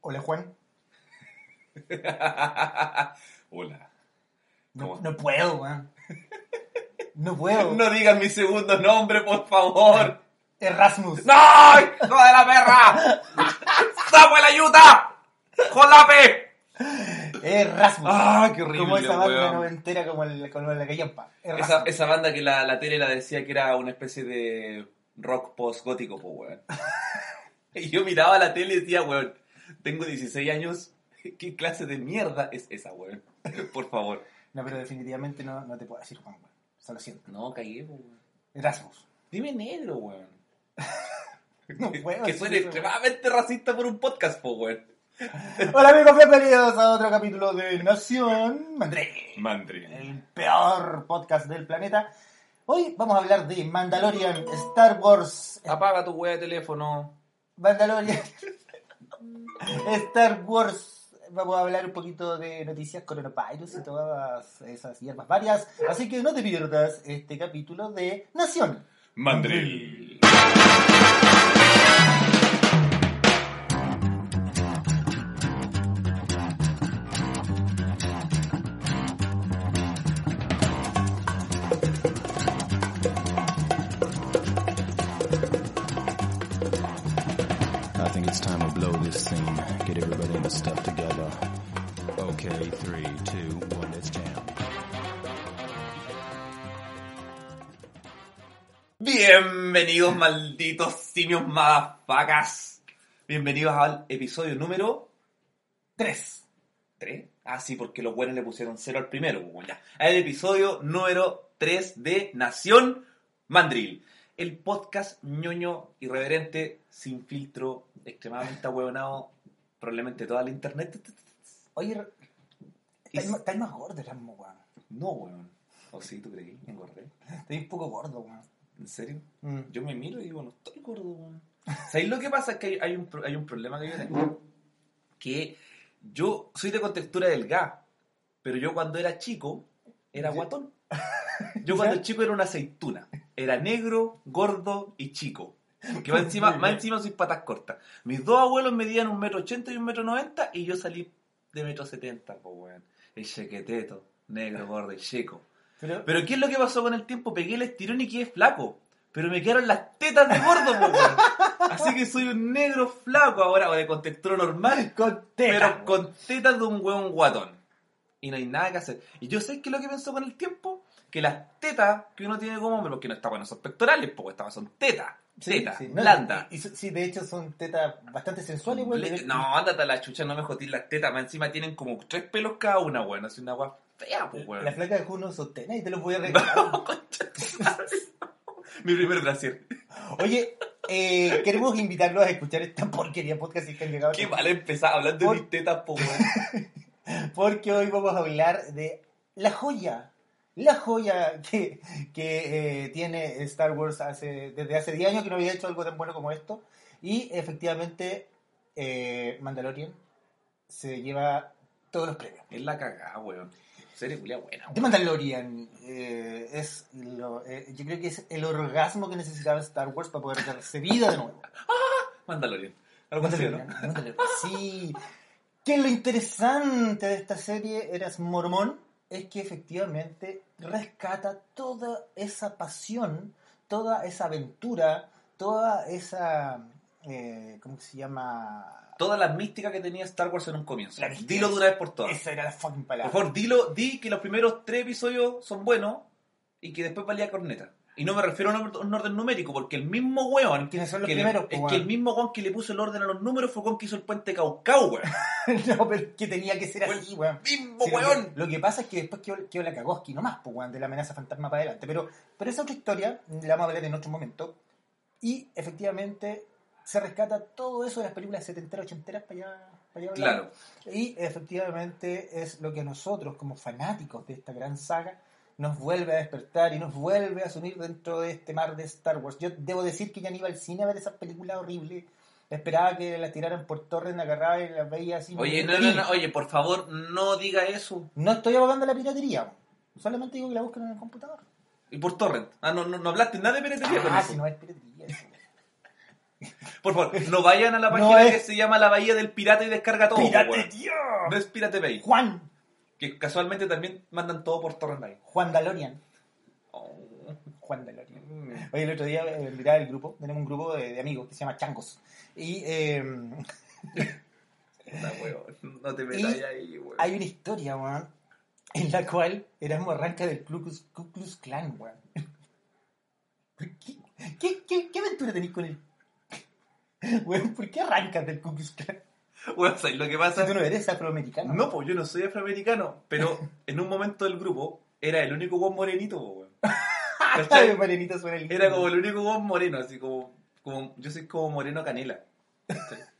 Hola Juan. Hola. No, no puedo, weón. No puedo. No digas mi segundo nombre, por favor. Erasmus. ¡No! ¡Hijo de la perra! ¡Sapo la yuta! ¡Jolape! Erasmus. ¡Ah, qué horrible! Como esa banda weón. noventera como, el, como la callampa. Esa, esa banda que la, la tele la decía que era una especie de rock post-gótico, pues, weón. Y yo miraba la tele y decía, weón, tengo 16 años, ¿qué clase de mierda es esa, weón? Por favor. No, pero definitivamente no, no te puedo decir Juan, weón. Se lo siento. No, pues, weón. Erasmus. Dime negro, weón. No puedo que weón. extremadamente racista por un podcast, pues, weón. Hola amigos, bienvenidos a otro capítulo de Nación Mandril. Mandri. El peor podcast del planeta. Hoy vamos a hablar de Mandalorian, Star Wars, Apaga tu weá de teléfono. Mandalorian, Star Wars. Vamos a hablar un poquito de noticias, coronavirus y todas esas hierbas varias. Así que no te pierdas este capítulo de Nación. Mandril. I Get everybody in the stuff together. Okay, three, two, one, jam. Bienvenidos, malditos simios madafacas. Bienvenidos al episodio número Tres. 3. Ah, sí, porque los buenos le pusieron cero al primero. pues, ya. El episodio número 3 de Nación Mandril. El podcast ñoño, irreverente, sin filtro, extremadamente ahueonado, probablemente toda la internet. Oye, estáis más- gordo, Erasmus, weón. No, weón. ¿O sí, tú creí? Me engordé. Estáis un poco gordo, weón. ¿En serio? Mm. Yo me miro y digo, no estoy gordo, weón. ¿Sabéis lo que pasa? Es que hay, hay un, hay un problema que yo tengo. Que yo soy de contextura delgada, pero yo cuando era chico era guatón. Yo cuando ¿Ya? chico era una aceituna. Era negro, gordo y chico. Que más encima, más encima soy patas cortas. Mis dos abuelos medían un metro ochenta y un metro noventa y yo salí de metro setenta, pues weón. El chequeteto, negro, gordo y chico. Pero, Pero ¿qué es lo que pasó con el tiempo? Pegué el estirón y quedé flaco. Pero me quedaron las tetas de gordo, po, weón. Así que soy un negro flaco ahora, o de contextura normal, con teta, pero weón. con tetas de un hueón guatón. Y no hay nada que hacer. Y yo sé que lo que pensó con el tiempo, que las tetas que uno tiene como hombre, porque no está bueno, son pectorales, porque estaban, son tetas, Sí, tetas, sí, no, blandas. y- y- sí, de hecho son tetas bastante sensuales. Le- No, ándate a la chucha, no me jodís las tetas, más encima tienen como tres pelos cada una, weón. Así una weá fea, pues, weón. La flaca de Juno sostena y te lo voy a regalar. Mi primer brasier. Oye, eh, queremos invitarlos a escuchar esta porquería podcast que han llegado. Qué mal empezar hablando de Por- mis tetas, po, weón. Porque hoy vamos a hablar de la joya. La joya que, que eh, tiene Star Wars hace, desde hace 10 años que no había hecho algo tan bueno como esto. Y efectivamente, eh, Mandalorian se lleva todos los premios. Es la cagada, weón. Serie culia buena, The weón. Mandalorian eh, es lo- yo creo que es el orgasmo que necesitaba Star Wars para poder darse vida de nuevo. Mandalorian. Algo así, ¿no? Mandalorian, Mandalorian. Sí. Que lo interesante de esta serie, Eras Mormón, es que efectivamente rescata toda esa pasión, toda esa aventura, toda esa, eh, ¿cómo se llama? toda la mística que tenía Star Wars en un comienzo. La. Dilo de una vez por todas. Esa era la fucking Por palabra. favor, dilo, di que los primeros tres episodios son buenos y que después valía corneta. Y no me refiero a un orden- numérico, porque el mismo weón. ¿Quiénes son los que le- primeros? es po, que el weón? mismo weón que le puso el orden a los números fue el weón que hizo el puente Caucao, weón. no, pero que tenía que ser así, weón. ¡Mismo Sí, lo, weón! que, lo que pasa es que después quedó, quedó la Kagoski nomás, pues, weón, de la amenaza fantasma para adelante. Pero, pero esa otra historia la vamos a hablar en otro momento. Y efectivamente se rescata todo eso de las películas setenteras, ochenteras para allá, para allá hablar. Claro. Y efectivamente es lo que nosotros, como fanáticos de esta gran saga, nos vuelve a despertar y nos vuelve a sumir dentro de este mar de Star Wars. Yo debo decir que ya ni iba al cine a ver esas películas horribles. Esperaba que las tiraran por torres, agarraba y las veía así. Oye, no, no, no, oye, por favor, no diga eso. No estoy abogando la piratería. Solamente digo que la busquen en el computador. Y por torrent. Ah, no, no, no hablaste nada de piratería Ah, si no es piratería. eso. Por favor, no vayan a la No página es- que se llama La Bahía del Pirata y descarga todo. weón. ¡Piratería! No es Pirate Bay. Juan. Que casualmente también mandan todo por torrent ahí. Juan Dalorian. Oh. Juan Dalorian. Mm. Oye, el otro día eh, miraba el grupo, tenemos un grupo de, de amigos que se llama Changos. Y eh, weón. No te metas ahí, weón. hay una historia, weón, en la cual éramos arranca del Ku Klux, Klan, weón. ¿Por qué, qué, qué, aventura tenés con él? Weón, ¿por qué arrancas del Ku Klux Klan? Weón, ¿sabes lo que Si pasa? tú no eres afroamericano. No, pues yo no soy afroamericano, pero en un momento del grupo era el único weón morenito, po, weón. Marianito suena lindo. Era como el único weón moreno, así como, como yo soy como moreno canela.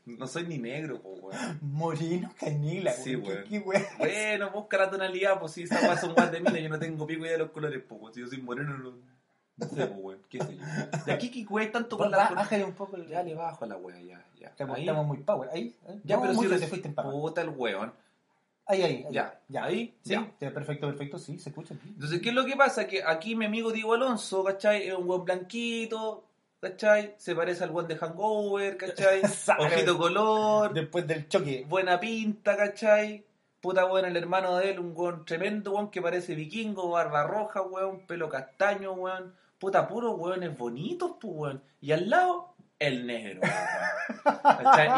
No soy ni negro, po, weón. Moreno Canela, Sí, weón. ¿Qué, qué? Bueno, busca la tonalidad, pues si esa weá son weas de mina, yo no tengo pico idea de los colores, pues weón. Si yo soy moreno, no, no sé, pues weón, qué sé yo. De aquí que weá tanto con la... Bájale un poco. Ya le bajo a la wea, ya, ya. Estamos, Ahí. estamos muy power. Ahí, ahí. Ya, No, pero si te fuiste en papa. Puta el weón. Ahí, ahí, ahí. Ya, ya. ahí, Sí, ya. perfecto, perfecto, sí, se escucha. Entonces, ¿qué es lo que pasa? Que aquí mi amigo Diego Alonso, ¿cachai? Es un weón blanquito, ¿cachai? Se parece al weón de Hangover, ¿cachai? Ojito color, Después del choque. buena pinta, ¿cachai? Puta weón, el hermano de él, un weón tremendo, weón, que parece vikingo, barba roja, weón, pelo castaño, weón. Puta, puros weones bonitos, pues, weón. Y al lado, el negro.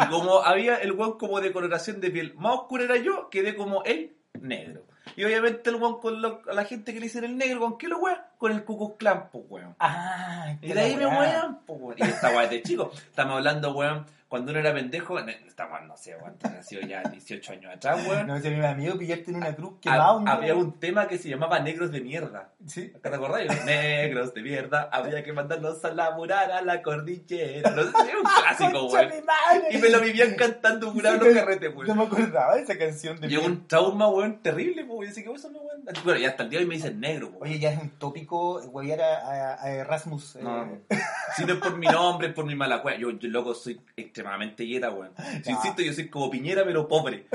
Y como había el weón como de coloración de piel más oscura era yo, quedé como el negro. Y obviamente el weón con lo- la gente que le dicen el negro, ¿con qué lo weón? Con el Cucus Clan, pues, weón. Ah, Y de ahí me weón, pues, weón. Y esta weón de chico. Estamos hablando, weón, cuando uno era pendejo, estamos, no sé, weón, sido ya 18 años atrás, weón. No, si a mí me da miedo pillarte en una cruz día. había un tema que se llamaba Negros de Mierda. Sí. ¿Te acordás? Negros de mierda, había que mandarlos a laburar a la cordillera. No sé, es un clásico, ¡Concha weón. Y me lo vivían cantando curado Sí, los que- carretes, No weón. me acordaba de esa canción de Y un trauma, weón, terrible. Yo sé que eso no, weón. Bueno, y hasta el día de hoy me dicen negro, weón. Oye, ya es un tópico huevear a, a- a Erasmus. eh, No, no. Si no es por mi nombre, es por mi mala cueva. Yo, yo, loco, soy extremadamente yeta, weón. No. insisto, yo soy como piñera, pero pobre.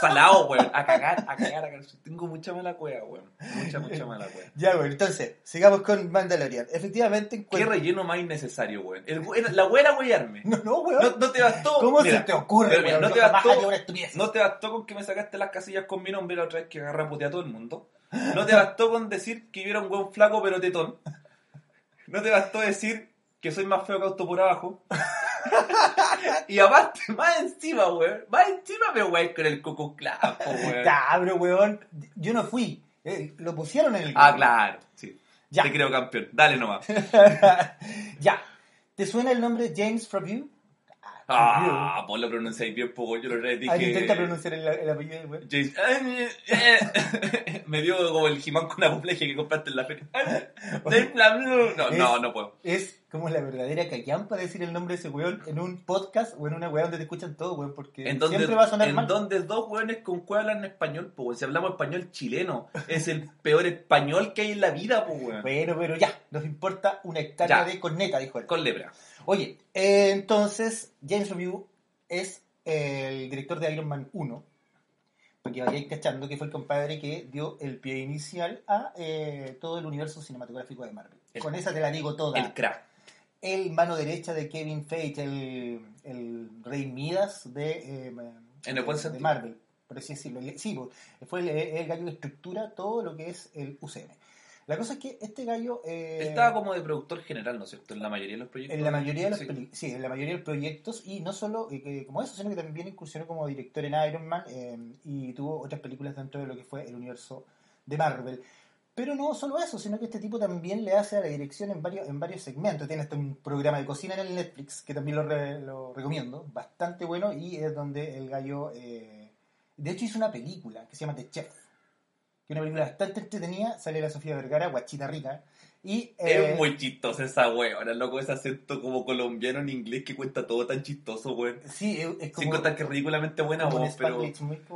Salado, weón. A cagar, a cagar, a cagar. Tengo mucha mala cueva, weón. Mucha, mucha mala cueva. Ya, bueno, entonces, sigamos con Mandalorian. Efectivamente, ¿Qué encuentro... relleno más innecesario, weón? La weá era wearme. No, no, weón. No, no te bastó. ¿Cómo mira, se te ocurre, weón? no te bastó-. No te con que me sacaste las casillas con mi nombre la otra vez que agarré a todo el mundo. No te bastó con decir que yo era un buen flaco pero tetón. No te bastó decir que soy más feo que auto por abajo. y aparte, más encima, weón. Más encima me weón con el coco clapo, weón. Ya, pero weón, yo no fui. Eh, lo pusieron en el... Ah, claro. Sí. Ya. Te creo campeón. Dale nomás. ya. ¿Te suena el nombre James Frabue? Ah, vos lo pronunciáis bien, poco. Yo lo dije. Ah, intenta pronunciar el, el apellido del weón. James- me dio como el Jimán con apoplegia que compraste en la feria. No, no, no puedo. Es como la verdadera callampa decir el nombre de ese weón en un podcast o en una weá donde te escuchan todo, weón, porque siempre va a sonar en mal. donde dos hueones con cueva hablan español, pues, weón. Si hablamos español chileno, es el peor español que hay en la vida, pues, weón. Bueno, pero ya, nos importa una hectárea Ya. de corneta, dijo él. Con lepra. Oye, eh, entonces, James Review es el director de Iron Man 1, porque vayáis cachando que fue el compadre que dio el pie inicial a eh, todo el universo cinematográfico de Marvel. El- Con esa te la digo toda. El crack. el mano derecha de Kevin Feige, el, el rey Midas de, eh, En el buen de. Marvel, por así decirlo. Sí, fue el, el gallo que estructura todo lo que es el UCM. La cosa es que este gallo... eh, Estaba como de productor general, ¿no es cierto? En la mayoría de los proyectos. En la mayoría de los Sí. sí, en la mayoría de los proyectos y no solo eh, como eso, sino que también incursionó como director en Iron Man eh, y tuvo otras películas dentro de lo que fue el universo de Marvel. Pero no solo eso, sino que este tipo también le hace a la dirección en varios, en varios segmentos. Tiene hasta un programa de cocina en el Netflix, que también lo, re- lo recomiendo, bastante bueno, y es donde el gallo... eh, de hecho hizo una película que se llama The Chef, que una película bastante entretenida, sale la Sofía Vergara, guachita rica, y... eh, Es muy chistosa esa weón, loco, ese acento como colombiano en inglés que cuenta todo tan chistoso, weón. Sí, es, es como... Sin contar que es ridículamente buena voz, pero muy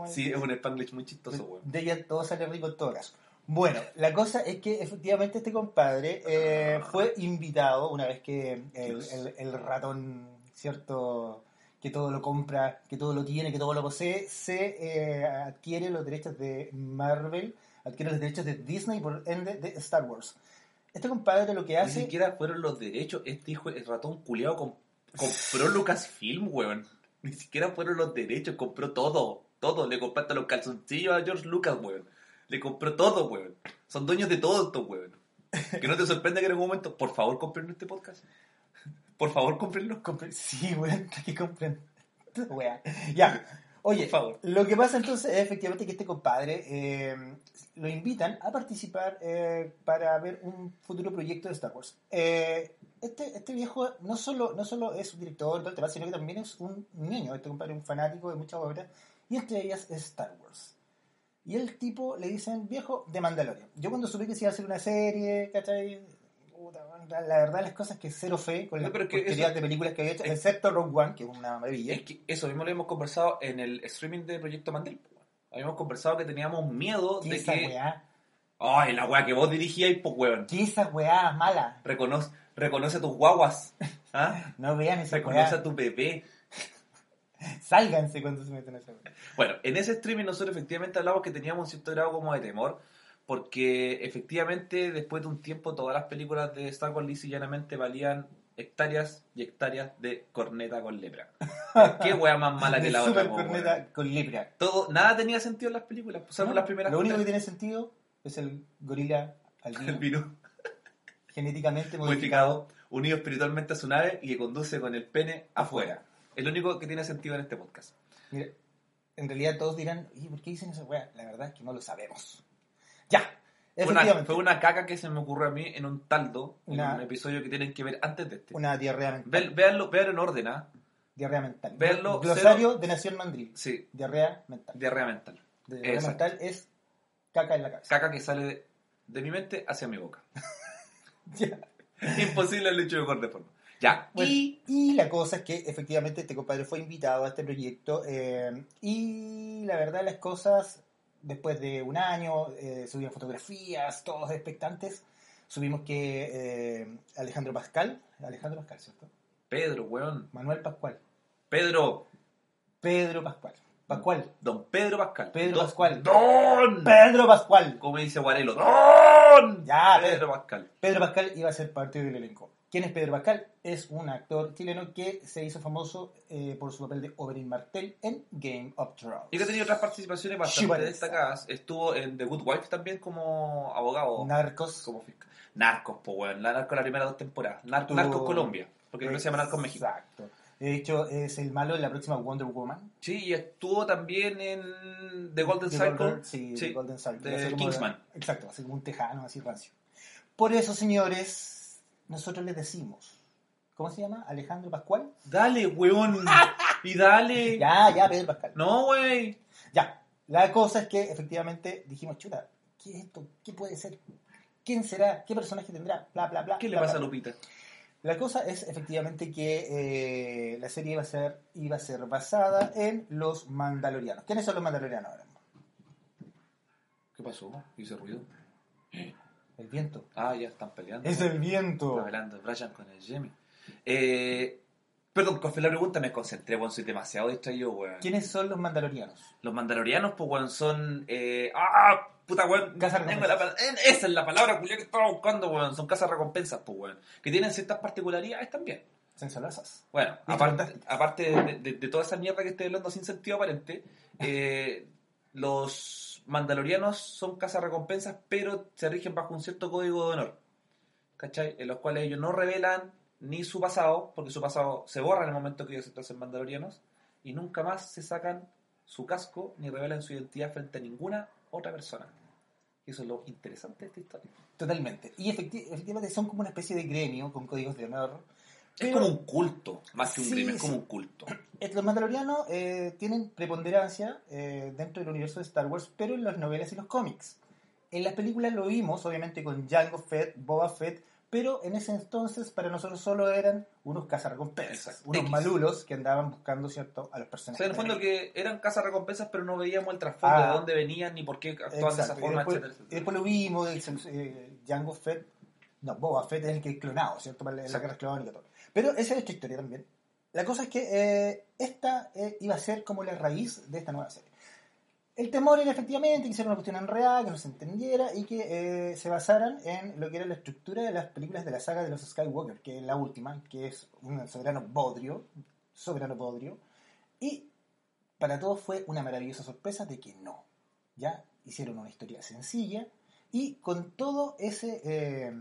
sí, es un spanglish muy chistoso, weón. De ella todo sale rico en todo caso. Bueno, la cosa es que efectivamente este compadre eh, fue invitado una vez que el- el ratón, ¿cierto? Que todo lo compra, que todo lo tiene, que todo lo posee, se eh, adquiere los derechos de Marvel, adquiere los derechos de Disney y por ende de Star Wars. Este compadre lo que Ni hace... siquiera fueron los derechos, este hijo, el ratón culiado compró Lucasfilm, weón. Ni siquiera fueron los derechos, compró todo, todo. Le compró hasta los calzoncillos a George Lucas, weón. Le compró todo, weón. Son dueños de todo esto, weón. Que no te sorprenda que en algún momento, por favor, compren este podcast. Por favor, comprenlo. Compre- Sí, weón, que compren. Wea. Ya. Oye, Por favor. lo que pasa entonces es efectivamente que este compadre eh, lo invitan a participar eh, para ver un futuro proyecto de Star Wars. Eh, este, este viejo no solo, no solo es un director, todo el tema, sino que también es un niño. Este compadre es un fanático de muchas obras, y entre ellas es Star Wars. Y el tipo le dicen, viejo, de Mandalorian. Yo cuando supe que se iba a hacer una serie, ¿cachai? La verdad las cosas que cero fe con No, las eso- de películas que había hecho, es- excepto Rogue One, que es una maravilla. Es que eso mismo lo hemos conversado en el streaming de Proyecto Mandel. Habíamos conversado que teníamos miedo ¿Qué de esa que. weá? Ay, la weá que vos dirigíais, pues weón. ¿Qué esa weá mala? Reconoce, reconoce a tus guaguas. ¿Ah? No vean esa Reconoce weá. a tu bebé. Sálganse cuando se meten a esa weá. Bueno, en ese streaming nosotros efectivamente hablamos que teníamos un cierto grado como de temor, porque efectivamente después de un tiempo todas las películas de Star Wars lisa y llanamente valían hectáreas y hectáreas de corneta con lepra. Qué wea más mala que la otra. super corneta con lepra. Todo, nada tenía sentido en las películas, salvo ¿No? las primeras. Lo único que tiene sentido es el gorila El albino, virus genéticamente modificado. modificado, unido espiritualmente a su nave y que conduce con el pene afuera. Es lo único que tiene sentido en este podcast. Mira, en realidad todos dirán, ¿y por qué dicen esa weá? La verdad es que no lo sabemos. Ya, Fue una, fue una caca que se me ocurrió a mí en un taldo, Una- en un episodio que tienen que ver antes de este. Una diarrea mental. Ve- Véanlo, véanlo en orden, ¿ah? Diarrea mental. Verlo, Glosario de Nación Mandril. Sí, Diarrea mental. diarrea mental. Diarrea Exacto. mental es caca en la cabeza. Caca que sale de, de mi mente hacia mi boca. Ya. Imposible el hecho de de forma. Ya. Bueno, Y y la cosa es que efectivamente este compadre fue invitado a este proyecto eh, y la verdad las cosas, después de un año, eh, subieron fotografías, todos expectantes, subimos que eh, Alejandro Pascal, Alejandro Pascal, ¿cierto? Pedro, weón. Manuel Pascual, Pedro. Pedro Pascual, Pascual, Don Pedro Pascal. Pedro Don- Pascual. Don. Pedro Pascual. Como dice Guarelo. Don. Ya, Pedro Pascal. Pedro Pascal iba a ser parte del elenco. ¿Quién es Pedro Pascal? Es un actor chileno que se hizo famoso eh, por su papel de Oberyn Martell en Game of Thrones. Y que ha tenido otras participaciones bastante destacadas. Estuvo en The Good Wife también como abogado. Narcos. como fiscal. Narcos, pues weón. La Narcos la primera dos temporadas. Nar- Tuvo- Narcos Colombia. Porque no se llama Narcos México. Exacto. De hecho, es el malo en la próxima Wonder Woman. Sí, y estuvo también en The Golden The Circle. Golden- sí, Sí, The Golden Circle. de Kingsman. exacto, así como un tejano, así rancio. Por eso, señores, nosotros les decimos. ¿Cómo se llama? Alejandro Pascual. Dale, weón. y dale. Ya, ya, Pedro Pascal. No, wey. Ya. La cosa es que efectivamente dijimos, chuta, ¿qué es esto? ¿Qué puede ser? ¿Quién será? ¿Qué personaje tendrá? Bla, bla, bla. ¿Qué le bla, pasa a. Lupita? La cosa es efectivamente que eh, la serie iba a ser iba a ser basada en los mandalorianos. ¿Quiénes son los mandalorianos ahora? ¿Qué pasó? Hice ruido. El viento. Ah, ya están peleando. Es el Está viento. hablando Brian con el Jimmy. Eh, perdón, con la pregunta me concentré, weón. Soy demasiado distraído, weón. ¿Quiénes son los mandalorianos? Los mandalorianos, pues, weón, son. Eh, ¡Ah! Puta, weón. La eh, Esa es la palabra culiá, que estaba buscando, weón. Son casas recompensas, pues, weón. Que tienen ciertas particularidades también. Sensolosas. Bueno, aparte, fantástico. aparte de, de- de toda esa mierda que estoy hablando sin sentido aparente, eh, los mandalorianos son cazarrecompensas, pero se rigen bajo un cierto código de honor. ¿Cachai? En los cuales ellos no revelan ni su pasado, porque su pasado se borra en el momento que ellos se hacen mandalorianos, y nunca más se sacan su casco ni revelan su identidad frente a ninguna otra persona. Eso es lo interesante de esta historia. Totalmente. Y efecti- efectivamente son como una especie de gremio con códigos de honor. Es Pero- como un culto, más que un Sí, crimen, es como sí. un culto. Eh, Los mandalorianos eh, tienen preponderancia eh, dentro del universo de Star Wars, pero en las novelas y los cómics. En las películas lo vimos, obviamente, con Jango Fett, Boba Fett, pero en ese entonces para nosotros solo eran unos cazarrecompensas, unos X. malulos que andaban buscando cierto a los O personajes. sea, en el fondo que eran cazarrecompensas, pero no veíamos el trasfondo Ah. de dónde venían ni por qué actuaban de esa Exacto, y forma, después, etcétera, y después lo vimos, el, eh, Jango Fett, no, Boba Fett es el que es clonado, ¿cierto? Para la, la guerra clónica todo. Pero esa es otra historia también. La cosa es que eh, esta eh, iba a ser como la raíz de esta nueva serie. El temor era efectivamente que hiciera una cuestión enredada, que no se entendiera y que eh, se basaran en lo que era la estructura de las películas de la saga de los Skywalker, que es la última, que es un soberano bodrio, soberano bodrio, y para todos fue una maravillosa sorpresa de que no. Ya hicieron una historia sencilla y con todo ese,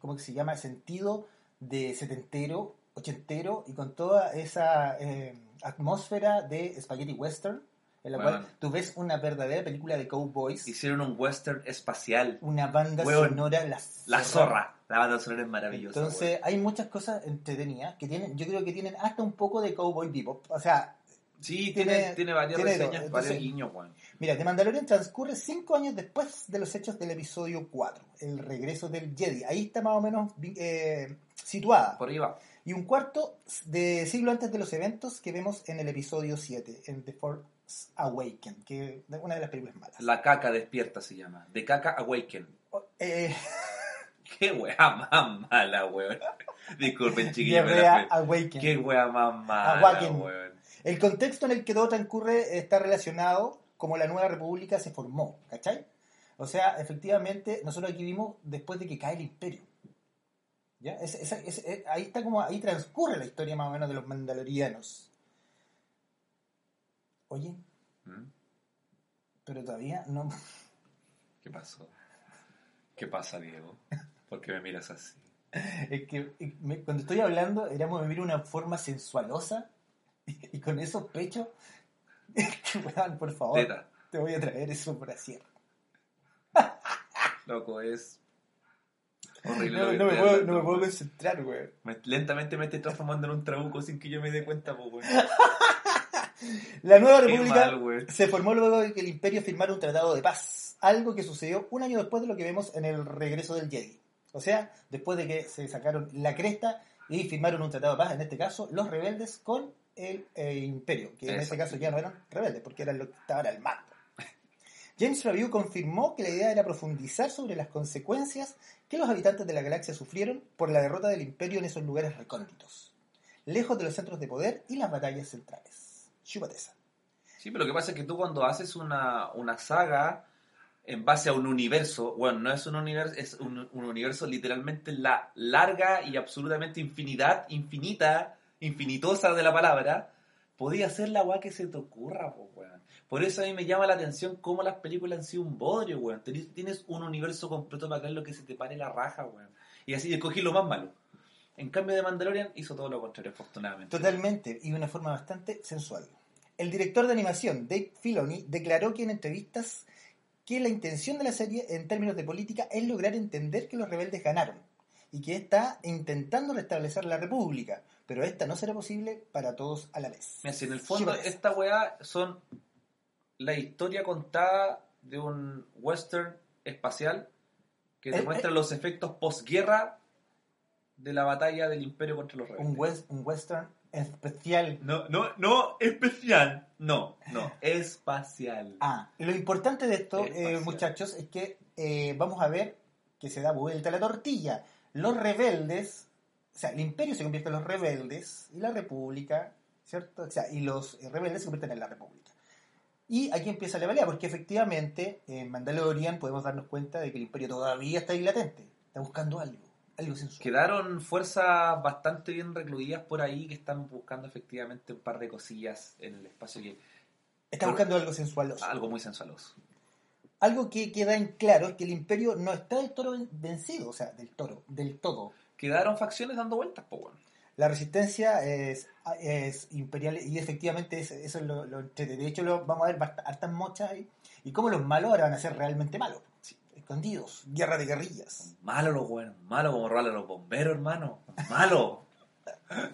¿cómo que se llama? Sentido de setentero, ochentero y con toda esa eh, atmósfera de spaghetti western, en la Bueno. cual tú ves una verdadera película de cowboys, Hicieron un western espacial. una banda Weón, sonora, la, La zorra. La banda sonora es maravillosa. Entonces hay muchas cosas entretenidas que tienen, yo creo que tienen hasta un poco de cowboy bebop, o sea. Sí, tiene- tiene, varias tiene reseñas, varios guiños, weón. Mira, The Mandalorian transcurre cinco años después de los hechos del episodio 4, el regreso del Jedi. Ahí está más o menos eh, situada. Por ahí va. Y un cuarto de siglo antes de los eventos que vemos en el episodio 7, en The Force Awaken, que es una de las películas malas. La caca despierta se llama. De caca awaken. Eh, Qué wea más mala, weón. Disculpen, chiquillos. Awaken. Qué wea más mala, Awaken. weón. El contexto en el que todo transcurre está relacionado como la nueva república se formó, ¿cachai? O sea, efectivamente, nosotros aquí vimos después de que cae el imperio. ¿Ya? Es- es- es- es- ahí está como, ahí transcurre la historia más o menos de los mandalorianos. Oye, ¿Mm? pero todavía no... ¿Qué pasó? ¿Qué pasa, Diego? ¿Por qué me miras así? Es que me- cuando estoy hablando, éramos mira una forma sensualosa y, y con esos pechos. weón, por favor, Teta, te voy a traer eso por así. loco, es horrible. No, lo que no me puedo, hablando, no me puedo weón. concentrar. Me- lentamente me estoy transformando en un trabuco sin que yo me dé cuenta, pues, weón. La nueva Qué república mal, weón. se formó luego de que el imperio firmara un tratado de paz, algo que sucedió un año después de lo que vemos en el regreso del Jedi. O sea, después de que se sacaron la cresta y firmaron un tratado de paz, en este caso los rebeldes con el eh, imperio, que en este caso ya no eran rebeldes, porque eran los que estaban al mando. James Review confirmó que la idea era profundizar sobre las consecuencias que los habitantes de la galaxia sufrieron por la derrota del imperio en esos lugares recónditos, lejos de los centros de poder y las batallas centrales. Chupateza. Sí, pero lo que pasa es que tú cuando haces una, una saga en base a un universo, bueno, no es un universo, es un, un universo literalmente la larga y absolutamente infinidad, infinita, infinitosa de la palabra, podía ser la weá que se te ocurra, po. Por eso a mí me llama la atención cómo las películas han sido un bodrio, weón. Tienes un universo completo para creer lo que se te pare la raja, weón. Y así escogí lo más malo. En cambio de Mandalorian hizo todo lo contrario, afortunadamente. Totalmente, y de una forma bastante sensual. El director de animación, Dave Filoni, declaró que en entrevistas que la intención de la serie en términos de política es lograr entender que los rebeldes ganaron y que está intentando restablecer la república, pero esta no será posible para todos a la vez. Mira, si en el fondo esta weá son la historia contada de un western espacial que te Eh, muestra eh. los efectos posguerra de la batalla del imperio contra los rebeldes. un, wes- un western especial. No, no, no especial. No, no, espacial. Ah, lo importante de esto, eh, muchachos, es que eh, vamos a ver que se da vuelta la tortilla. Los rebeldes, o sea, el imperio se convierte en los rebeldes y la república, ¿cierto? O sea, y los eh, rebeldes se convierten en la república. Y aquí empieza la pelea, porque efectivamente en Mandalorian podemos darnos cuenta de que el imperio todavía está ahí latente, está buscando algo, algo sensual. Quedaron fuerzas bastante bien recluidas por ahí que están buscando efectivamente un par de cosillas en el espacio que Está buscando algo sensualoso. algo muy sensualoso. algo que queda en claro es que el imperio no está del todo vencido, o sea, del toro, del todo. Quedaron facciones dando vueltas, pues bueno. La resistencia es, es imperial y efectivamente es- eso es lo, lo. De hecho, lo, vamos a ver hartas mochas ahí. Y cómo los malos ahora van a ser realmente malos. Sí, escondidos, guerra de guerrillas. Malo los buenos, malo como robarle a los bomberos, hermano. Malo.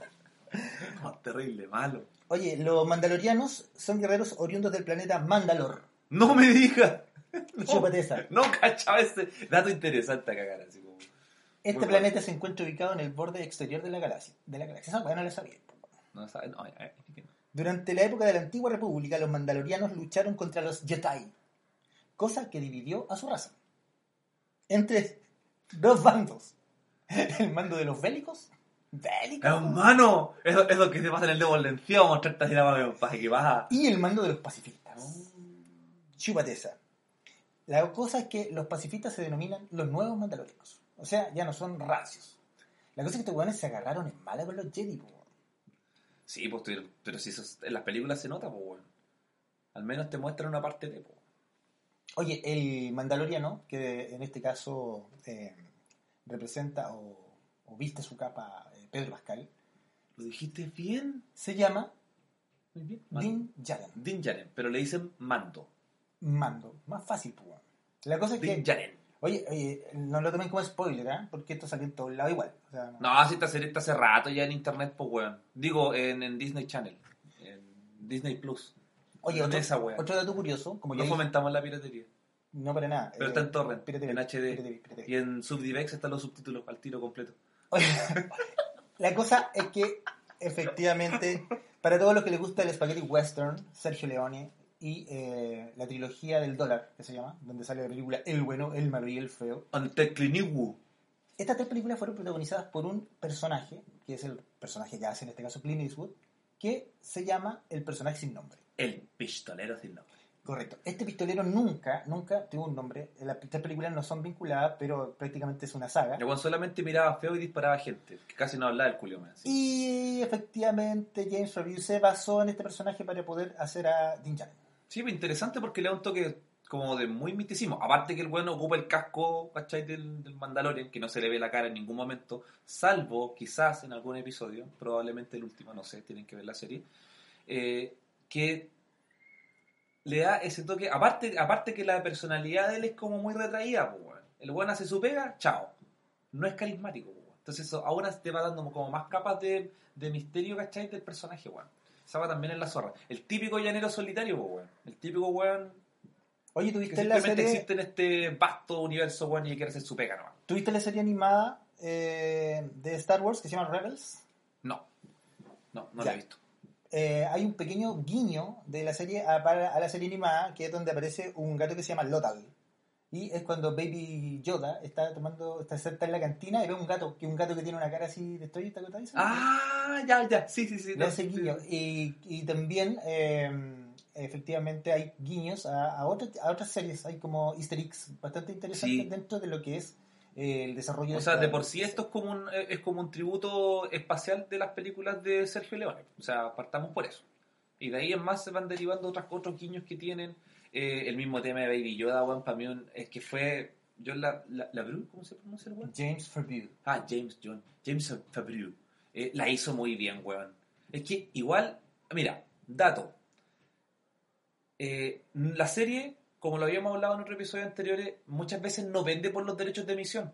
No, terrible, malo. Oye, los mandalorianos son guerreros oriundos del planeta Mandalor. No me digas. Esa. No cachaba ese dato interesante a cagar, así. Este Muy planeta se encuentra ubicado en el borde exterior de la galaxia. De la galaxia. Esa no la sabía. No sabe, no, ay, Durante la época de la antigua república, los mandalorianos lucharon contra los Jedi, cosa que dividió a su raza. Entre dos bandos. El mando de los bélicos. Bélicos. Hermano, eso, eso que se pasa en el mostrarte así la mano para que baja. Y el mando de los pacifistas. Chúpate esa. La cosa es que los pacifistas se denominan los nuevos mandalorianos. O sea, ya no son rancios. La cosa es que estos weones se agarraron en mala con los Jedi, po. Sí, pues, pero, pero si eso en las películas se nota, pues. Al menos te muestran una parte de. Oye, el mandaloriano, que en este caso eh, representa o, o viste su capa eh, Pedro Pascal, ¿Lo dijiste bien? se llama Muy bien. Din Djarin. Din Djarin, pero le dicen mando. Mando. Más fácil, pues. La cosa es Din que, Djarin. Oye, oye, no lo tomen como spoiler, ¿eh? Porque esto salió en todos lados igual. O sea, No, si esta serie está hace rato ya en internet, pues, weón. Digo, en, en Disney Channel. En Disney Plus. Oye, otro, esa wea. otro dato curioso, como ya No dije- fomentamos la piratería. no para nada. Pero eh, está en torrent, en HD. Y en Subdivex están los subtítulos al tiro completo. Oye, la cosa es que efectivamente, para todos los que les gusta el spaghetti western, Sergio Leone y eh, la trilogía del dólar, que se llama, donde sale la película El bueno, el malo y el feo, Ante Cliniwu. estas tres películas fueron protagonizadas por un personaje, que es el personaje que hace en este caso Clint Eastwood, que se llama el personaje sin nombre. El pistolero sin nombre. Correcto. Este pistolero nunca, nunca tuvo un nombre. Las tres películas no son vinculadas, pero prácticamente es una saga. Weón solamente miraba feo y disparaba gente. Que casi no hablaba el culio. Sí. Y efectivamente James Review se basó en este personaje para poder hacer a Din Djarin. Sí, pues interesante porque le da un toque como de muy misticismo. Aparte que el bueno ocupa el casco, ¿cachai? Del, del Mandalorian, que no se le ve la cara en ningún momento, salvo quizás en algún episodio, probablemente el último, no sé, tienen que ver la serie, eh, que le da ese toque, aparte, aparte que la personalidad de él es como muy retraída, pues, el bueno hace su pega, chao. No es carismático, pues, entonces eso ahora te va dando como más capas de, de misterio, ¿cachai? Del personaje, weón. Esa va también en la zorra. El típico llanero solitario, pues, weón. El típico weón Oye, que ¿tuviste la simplemente serie, existe en este vasto universo, weón, y quiere hacer su pega nomás. ¿tuviste la serie animada eh, de Star Wars que se llama Rebels? No. No, no Ya. lo he visto. Eh, hay un pequeño guiño de la serie a, a la serie animada que es donde aparece un gato que se llama Lothal. Y es cuando Baby Yoda está tomando, está sentada en la cantina y ve un gato, que un gato que tiene una cara así de estoy, ¿te acuerdas de? Ah, ya, ya. Sí, sí, sí. No, sí. guiño. Y, y también, eh, efectivamente, hay guiños a, a, otras, a otras series. Hay como easter eggs bastante interesantes Sí. dentro de lo que es eh, el desarrollo O sea, de por sí esto es como un, es como un tributo espacial de las películas de Sergio Leone. O sea, partamos por eso. Y de ahí en más se van derivando otras, otros guiños que tienen. Eh, el mismo tema de Baby Yoda, weón, para mí un- es que fue... Yo la, la, la Bru, ¿cómo se pronuncia el weón? James Fairview. Ah, James John. James Fabriu. Eh, la hizo muy bien, weón. Es que igual, mira, dato. Eh, la serie, como lo habíamos hablado en otros episodios anteriores, muchas veces no vende por los derechos de emisión.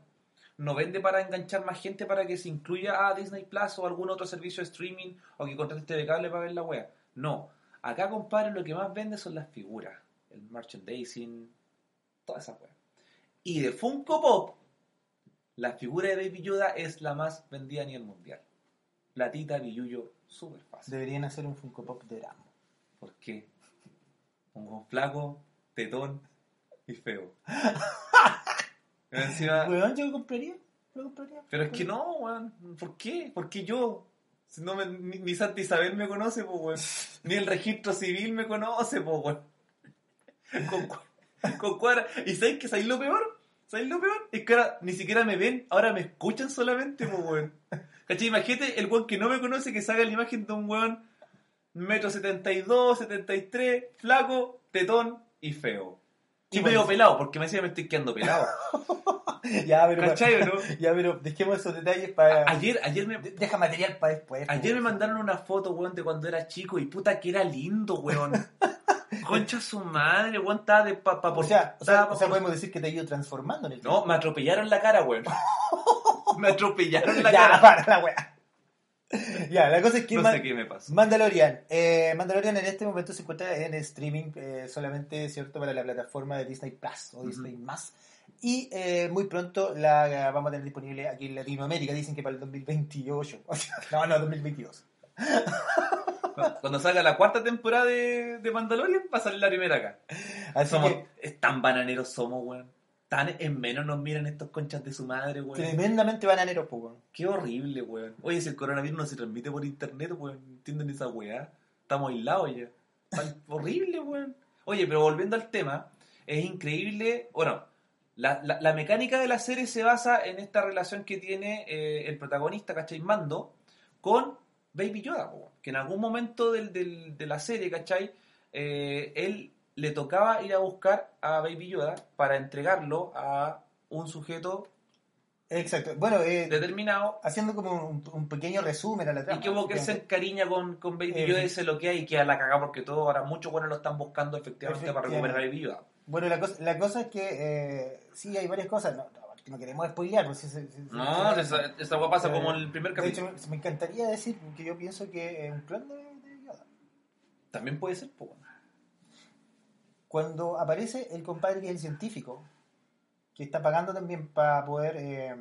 No vende para enganchar más gente para que se incluya a Disney Plus o algún otro servicio de streaming o que contrate TV cable para ver la wea. No. Acá, compadre, lo que más vende son las figuras. El merchandising, toda esa wea. Y de Funko Pop, la figura de Baby Yoda es la más vendida a nivel mundial. Platita, billuyo, súper fácil. Deberían hacer un Funko Pop de Rambo. ¿Por qué? Un flaco, tetón y feo. Encima- Weón, yo lo compraría. Lo compraría. pero es que no, weón. ¿Por qué? ¿Por qué yo? Si no me- ni, ni Santa Isabel me conoce, pues, weón. Ni el registro civil me conoce, pues, weón. Con, cua- con cuadra. ¿Y sabéis que sabéis lo peor? ¿Sabéis lo peor? Es que ahora ni siquiera me ven, ahora me escuchan solamente, pues, weón. ¿Cachai? Imagínate el weón que no me conoce que salga la imagen de un weón metro 72, 73, flaco, tetón y feo. Y medio pues. pelado, porque me decía me estoy quedando pelado. Ya, pero, ¿Cachai no? ya, pero dejemos esos detalles para... Ayer, ayer me, De- Deja material para después. Ayer me mandaron una foto, weón, de cuando era chico y puta que era lindo, weón. Concha su madre, weón, estaba de papa O por sea, o sea, o sea, por- podemos decir que te ha ido transformando en el No, me atropellaron la cara, weón. me atropellaron la ya, cara. para la wea. ya, la cosa es que No sé qué me pasa. Mandalorian. Eh, Mandalorian en este momento se encuentra en streaming eh, solamente, ¿cierto? Para la plataforma de Disney Plus o Disney Más. Y eh, muy pronto la vamos a tener disponible aquí en Latinoamérica. Dicen que para el 2028. O sea, no, no, 2022. Cuando salga la cuarta temporada de, de Mandalorian, va a salir la primera acá. Así Somos, que es tan bananeros somos, weón. Tan en menos nos miran estos conchas de su madre, weón. tremendamente bananero, pues, weón. Qué horrible, weón. Oye, si el coronavirus no se transmite por internet, weón. ¿Entienden esa weá? Estamos aislados ya. Tan horrible, weón. Oye, pero volviendo al tema, es increíble. Bueno, la, la- la mecánica de la serie se basa en esta relación que tiene eh, el protagonista, ¿cachai? Mando, con Baby Yoda, po, que en algún momento del- del- de la serie, ¿cachai? Eh, él le tocaba ir a buscar a Baby Yoda para entregarlo a un sujeto Exacto. Bueno, eh, determinado haciendo como un, un pequeño resumen a la trama. y que hubo que se encariña con, con Baby Eh, Yoda y se lo que hay y queda la cagada porque todo ahora muchos buenos lo están buscando efectivamente para recuperar a Baby Yoda. Bueno, la cosa, la cosa es que eh, sí hay varias cosas. No, no, que no queremos spoilear. Pues, si- si- si- No, esa, esa hueá pasa Eh, como en el primer De capítulo. hecho, me, encantaría decir que yo pienso que es un plan de, de Yoda. También puede ser, pues. Cuando aparece el compadre que es el científico, que está pagando también para poder eh,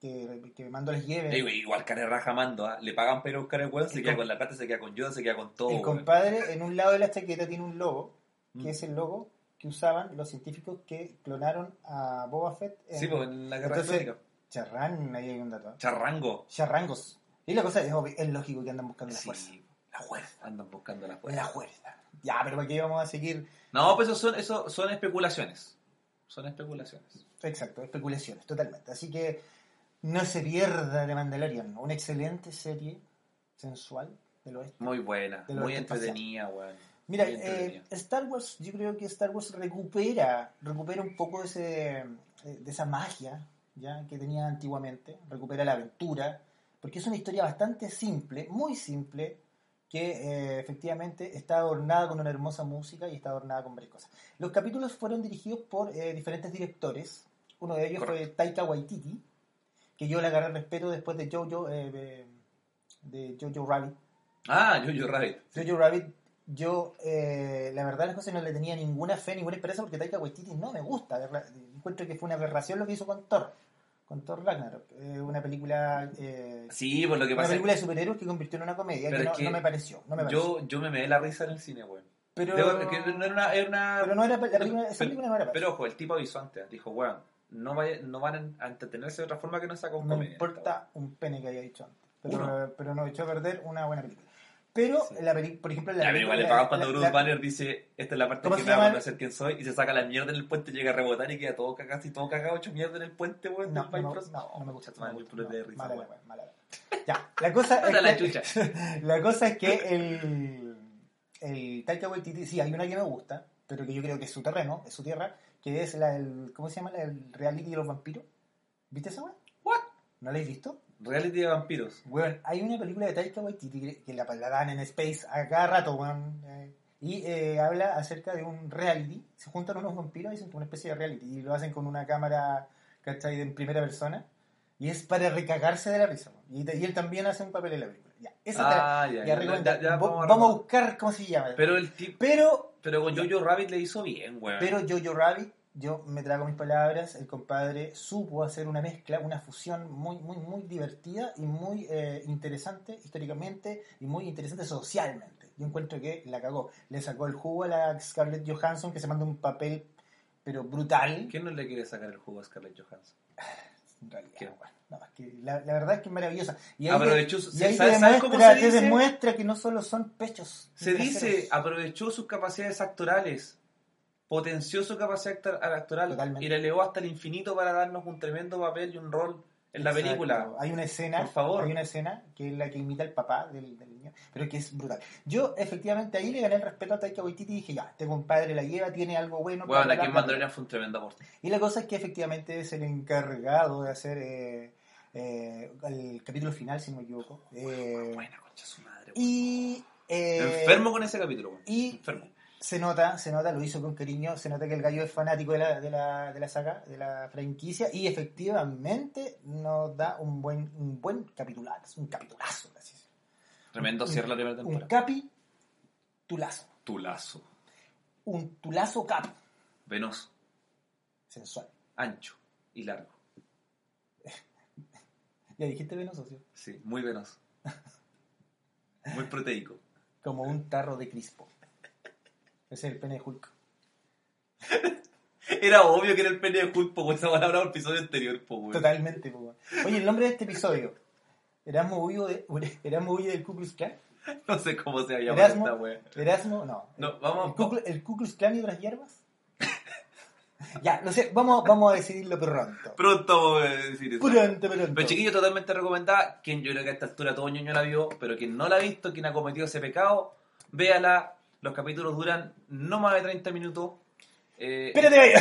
que, que Mando les lleve. Digo, igual cara de raja mando, ¿ah? le pagan a buscar el se queda con la plata, se queda con Yoda, se queda con todo. el compadre en un lado de la chaqueta tiene un logo, que Mm. es el logo que usaban los científicos que clonaron a Boba Fett. en- Sí, pues en la guerra Entonces, clónica. Charrán, ahí hay un dato. Charrango. Charrangos. Y la cosa es, obvio, es lógico que andan buscando la fuerza. Sí, la fuerza. Andan buscando la fuerza. La fuerza. Ya, pero ¿para qué vamos a seguir? No, pues eso son, eso son especulaciones. Son especulaciones. Exacto, especulaciones, totalmente. Así que no se pierda de Mandalorian, una excelente serie sensual del oeste. Muy buena, De muy entretenida, weón. Mira, eh, Star Wars, yo creo que Star Wars recupera, recupera un poco ese, eh, de esa magia ya que tenía antiguamente, recupera la aventura, porque es una historia bastante simple, muy simple, que eh, efectivamente está adornada con una hermosa música y está adornada con varias cosas. Los capítulos fueron dirigidos por eh, diferentes directores. Uno de ellos Correcto. fue Taika Waititi, que yo le agarré respeto después de Jojo, eh, de Jojo Rabbit. Ah, Jojo Rabbit. Jojo Rabbit, yo, eh, la verdad, las cosas no le tenía ninguna fe, ninguna esperanza, porque Taika Waititi no me gusta. Encuentro que fue una aberración lo que hizo con Thor, con Thor Ragnarok. Eh, una película. eh, Sí, pues lo que una pasa es película de superhéroes que convirtió en una comedia, que, no, que no me pareció. No me pareció. yo, yo me me la risa en el cine, weón. pero, Debo- que no era una, era una- pero no era la película, esa pero- película no era para Pero ojo, el tipo avisó antes, dijo, weón, no, vaya- no van a entretenerse de otra forma que no sea con No comedia. importa un pene que haya dicho antes. Pero, Uno. pero no echó a perder una buena película. Pero, Sí. la por ejemplo, la Ya, igual le pagan cuando Bruce Banner dice, esta es la parte ¿Cómo que me va a conocer quién soy, y se saca la mierda en el puente, llega a rebotar y queda todo cagado, y todo cagado, hecho mierda en el puente, weón. No, del no, no, no me gusta. no, de risa, mala weón. mala. Ya, la cosa es la chucha. la cosa es que el, el Taika Waititi, sí, hay una que me gusta, pero que yo creo que es su terreno, es su tierra, que es la el, ¿cómo se llama? La- El reality de los vampiros. ¿Viste esa wea? What? ¿No la habéis visto? Reality de vampiros. Weón, hay una película de Taika Waititi que, la, la dan en Space a cada rato, weón. eh, y eh, habla acerca de un reality. Se juntan unos vampiros y hacen una especie de reality. Y lo hacen con una cámara, ¿cachai? En primera persona. Y es para recagarse de la risa. Y, y él también hace un papel en la película. Ya, esa Ah, ya, vamos a vamos a recordar. buscar cómo se llama. Pero el tipo, pero, pero con Jojo Rabbit le hizo bien, weón. pero Jojo Rabbit, yo me trago mis palabras, el compadre supo hacer una mezcla, una fusión muy, muy, muy divertida y muy eh, interesante históricamente y muy interesante socialmente. Yo encuentro que la cagó. Le sacó el jugo a la Scarlett Johansson, que se manda un papel, pero brutal. ¿Quién no le quiere sacar el jugo a Scarlett Johansson? En realidad, ¿Qué? bueno, no, es que la, la verdad es que es maravillosa. Y ahí, Aprovechó te, su- y ahí te ¿sabes- sabes cómo demuestra, se te demuestra que no solo son pechos. Se dice, aprovechó sus capacidades actorales, potenció su capacidad actor- actoral Totalmente. y le elevó hasta el infinito para darnos un tremendo papel y un rol en la película. Hay una escena, Por favor. hay una escena que es la que imita al papá del, del niño, pero que es brutal. Yo efectivamente ahí le gané el respeto a Taika Waititi y dije, ya, este compadre la lleva, tiene algo bueno. Bueno, bla, bla. Mandalorian fue un tremendo aporte. Y la cosa es que efectivamente es el encargado de hacer eh, eh, el capítulo final, si no me equivoco. Eh, Buena concha su madre. weón. y eh, Enfermo con ese capítulo, y- Enfermo. Se nota, se nota, lo hizo con cariño, se nota que el gallo es fanático de la, de la, de la saga, de la franquicia, y efectivamente nos da un buen, un buen capitulazo, un capitulazo. Tremendo cierre la primera Un temporada. capi tulazo, Tu lazo. un tulazo cap, Venoso, sensual. ancho y largo. Ya dijiste venoso, ¿sí? Sí, muy venoso. Muy proteico. como un tarro de crispo. Ese es el pene de Hulk. Era obvio que era el pene de Hulk, po. Esa palabra del episodio anterior, po, weón. Totalmente, po. Oye, el nombre de este episodio. Erasmo Ullo de, Erasmo Ullo del Ku Klux Klan. No sé cómo se llama Erasmo, esta. Erasmo, no. No, vamos- El Ku, Klu- el Ku Klux Klan y otras hierbas. ya, no sé, vamos, vamos a decidirlo pronto. Pronto vamos a decir eso. Pronto, pronto. Pero chiquillo, totalmente recomendada. Quien yo creo que a esta altura todo ñoño la vio, pero quien no la ha visto, quien ha cometido ese pecado, véala. Los capítulos duran no más de 30 minutos. Eh, Espérate, ahí.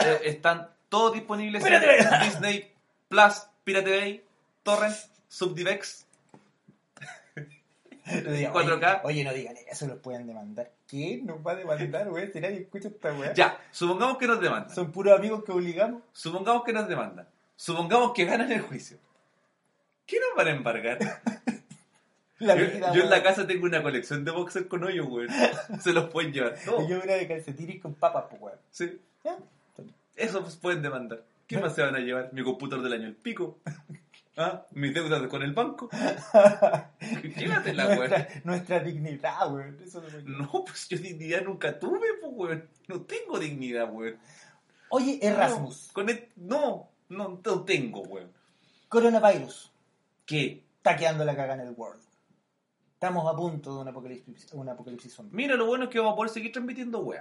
eh, están todos disponibles Espérate. en Disney Plus, Pirate Bay, Torrent, Subdivex. No digan, 4K. Oye, oye, no digan eso, los pueden demandar. ¿Qué? ¿Nos va a demandar, güey? Si nadie escucha esta weá. Ya, supongamos que nos demandan. Son puros amigos que obligamos. Supongamos que nos demandan. Supongamos que ganan el juicio. ¿Qué nos van a embargar? La Yo, vida, yo en la weón. casa tengo una colección de boxers con hoyo, güey. Se los pueden llevar todos. Yo una de calcetines con papas, pues, weón. Sí. Eso pues pueden demandar. ¿Qué más se van a llevar? Mi computador del año, el pico. ¿Ah? Mis deudas con el banco. Llévatela, güey. nuestra, nuestra dignidad, weón. Eso No, pues yo dignidad nunca tuve, pues, güey. No tengo dignidad, güey. Oye, Erasmus, No, con el- no, no, no tengo, güey. coronavirus, ¿Qué? taqueando la caga en el world. Estamos a punto de un apocalipsis, un apocalipsis zombie. Mira, lo bueno es que vamos a poder seguir transmitiendo, güey.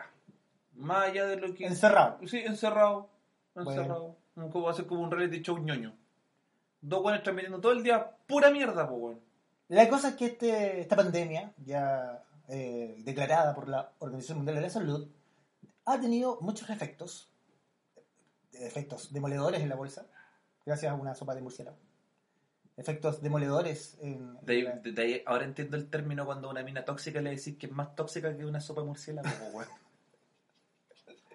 Más allá de lo que... Encerrado. Sí, encerrado. Bueno. Encerrado. Como va a ser como un reality show ñoño. Dos buenos transmitiendo todo el día pura mierda, pues, güey. La cosa es que este, esta pandemia, ya eh, declarada por la Organización Mundial de la Salud, ha tenido muchos efectos, efectos demoledores en la bolsa, gracias a una sopa de murciélago. Efectos demoledores en, en De ahí- la- de- de ahí- ahora entiendo el término cuando a una mina tóxica le decís que es más tóxica que una sopa de murciélago, weón.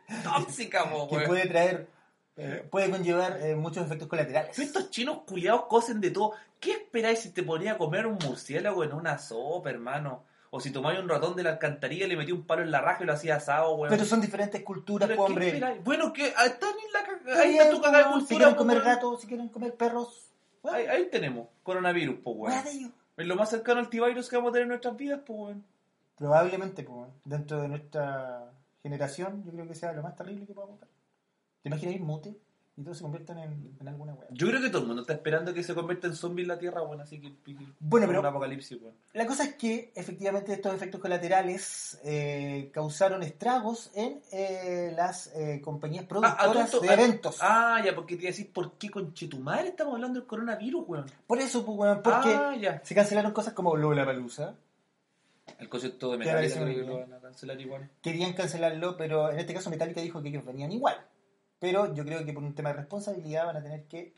tóxica, po, que weón. puede traer, eh, puede conllevar eh, muchos efectos colaterales. Estos chinos culiados cosen de todo. ¿Qué esperáis si te ponía a comer un murciélago en una sopa, hermano? O si tomáis un ratón de la alcantarilla y le metí un palo en la raja y lo hacía asado, weón. Pero son diferentes culturas, Pero po, ¿qué hombre. Bueno, que ah, están en la cagada. Ahí está tu cagada de cultura. Si quieren comer weón. gatos, si quieren comer perros, bueno, Ahí, ahí tenemos, coronavirus, pues, weón. Es lo más cercano al antivirus que vamos a tener en nuestras vidas, pues, weón. Probablemente, pues, dentro de nuestra generación, yo creo que sea lo más terrible que podamos ver. ¿Te imaginas ir mute y todos se conviertan en, en alguna wea? Yo creo que todo el mundo está esperando que se convierta en zombie en la Tierra, weón, así que... Bueno, pero- Un apocalipsis, weón. La cosa es que efectivamente estos efectos colaterales eh, causaron estragos en eh, las eh, compañías productoras tonto, de ah, eventos. Ah, ya, porque te iba a decir, ¿por qué con Chetumal estamos hablando del coronavirus, weón? Por eso, pues, weón, porque Ah, ya. se cancelaron cosas como Lollapalooza. El concierto de ¿Qué Metallica que lo van a cancelar igual. Querían cancelarlo, pero en este caso Metallica dijo que ellos venían igual. Pero yo creo que por un tema de responsabilidad van a tener que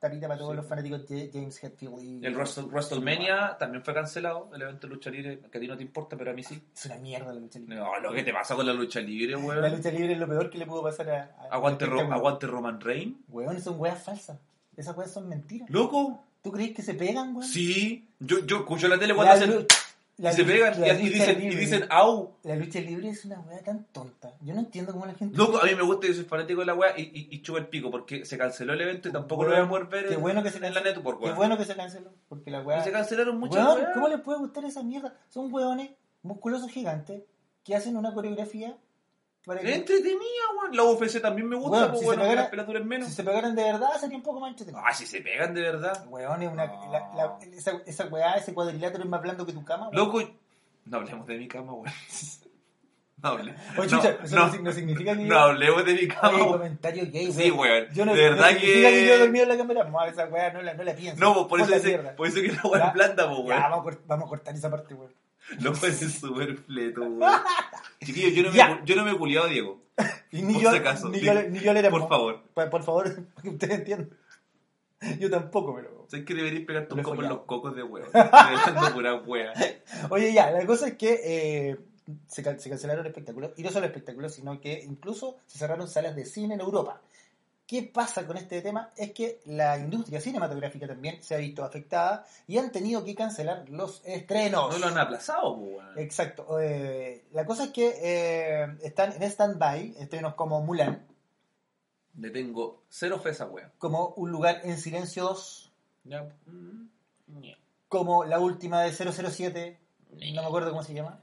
tapita para todos Sí. los fanáticos de James Hetfield. Y... El Wrestle- WrestleMania también fue cancelado, el evento de lucha libre, que a ti no te importa, pero a mí sí. Es una mierda la lucha libre. No, lo que te pasa con la lucha libre, La weón. lucha libre es lo peor que le pudo pasar a. a- Aguante, Ro- aguante Roman Reigns. Weón, son weas falsas. Esas weas son mentiras. ¿Loco? ¿Tú crees que se pegan, weón? Sí. Yo, yo escucho la tele cuando La hacen... la y se pegan y, y dicen, y dicen, au. La lucha libre es una wea tan tonta. Yo no entiendo cómo la gente. Loco, a mí me gusta, yo soy fanático de la weá y, y, y chupa el pico porque se canceló el evento y tampoco lo voy a poder ver Qué en, bueno que se en la canceló. network, Qué bueno que se canceló. Porque la Y wea. se cancelaron muchas Weón. ¿cómo les puede gustar esa mierda? Son weones musculosos gigantes que hacen una coreografía para que entretenida, weón. La UFC también me gusta, Weón, pues si bueno, se que pegara- las pelas duren menos. si se pegaran de verdad sería un poco más entretenido. Ah, si se pegan de verdad. Weón, es una, No. la- la- esa, esa weá, ese cuadrilátero es más blando que tu cama. weón. Loco, no hablemos de mi cama, weón. No, hable- O no, chucha, eso no, no, sig- no significa que no yo... hablemos de mi cama. Oye, weón. comentario gay, Sí, weón. Yo no, De verdad no significa que- que yo he dormido en la cámara. No, esa weá no la, no la pienso. No, pues por eso, mierda. por eso que la weá es blanda, Ya, weón. vamos a, vamos a cortar esa parte, weón. Lo es súper fleto, weón. Chiquillos, yo no, me, Ya. yo no me he culiado a Diego. Y ni Por yo, si acaso, ni yo, le- ni yo le Por favor. Por, por favor, para que ustedes entiendan. Yo tampoco, pero... Sabes que deberías pegarte un Lo he copo en los cocos de. Dejando pura. Oye, ya, la cosa es que eh, se, se cancelaron espectáculos, y no solo espectáculos, sino que incluso se cerraron salas de cine en Europa. ¿Qué pasa con este tema? Es que la industria cinematográfica también se ha visto afectada y han tenido que cancelar los estrenos. No lo han aplazado, weón. Exacto. eh, la cosa es que eh, están en stand-by estrenos como Mulan, Le tengo cero fe a esa wea. como Un lugar en silencio 2, Ya. mm, como la última de 007, no me acuerdo cómo se llama.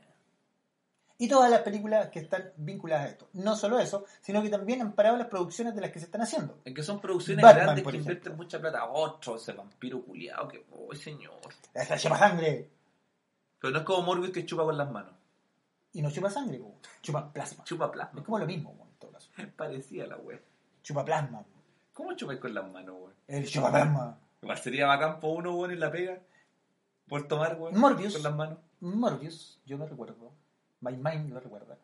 Y todas las películas que están vinculadas a esto. No solo eso, sino que también han parado las producciones de las que se están haciendo. Es que son producciones Batman, grandes que invierten mucha plata. Otro, ese vampiro culiado que. ¡Uy, señor! Esta chupa sangre. Pero no es como Morbius que chupa con las manos. Y no chupa sangre, po. chupa plasma. Chupa Es plasma. como lo mismo, po, en todo caso. Parecía la wea. Chupa plasma. po. ¿Cómo chupáis con las manos, weón? El chupa plasma. Sería bacán por uno, weón, en la pega. Por tomar, weón. Morbius. Con las manos. Morbius, yo lo recuerdo. My Mind lo recuerda.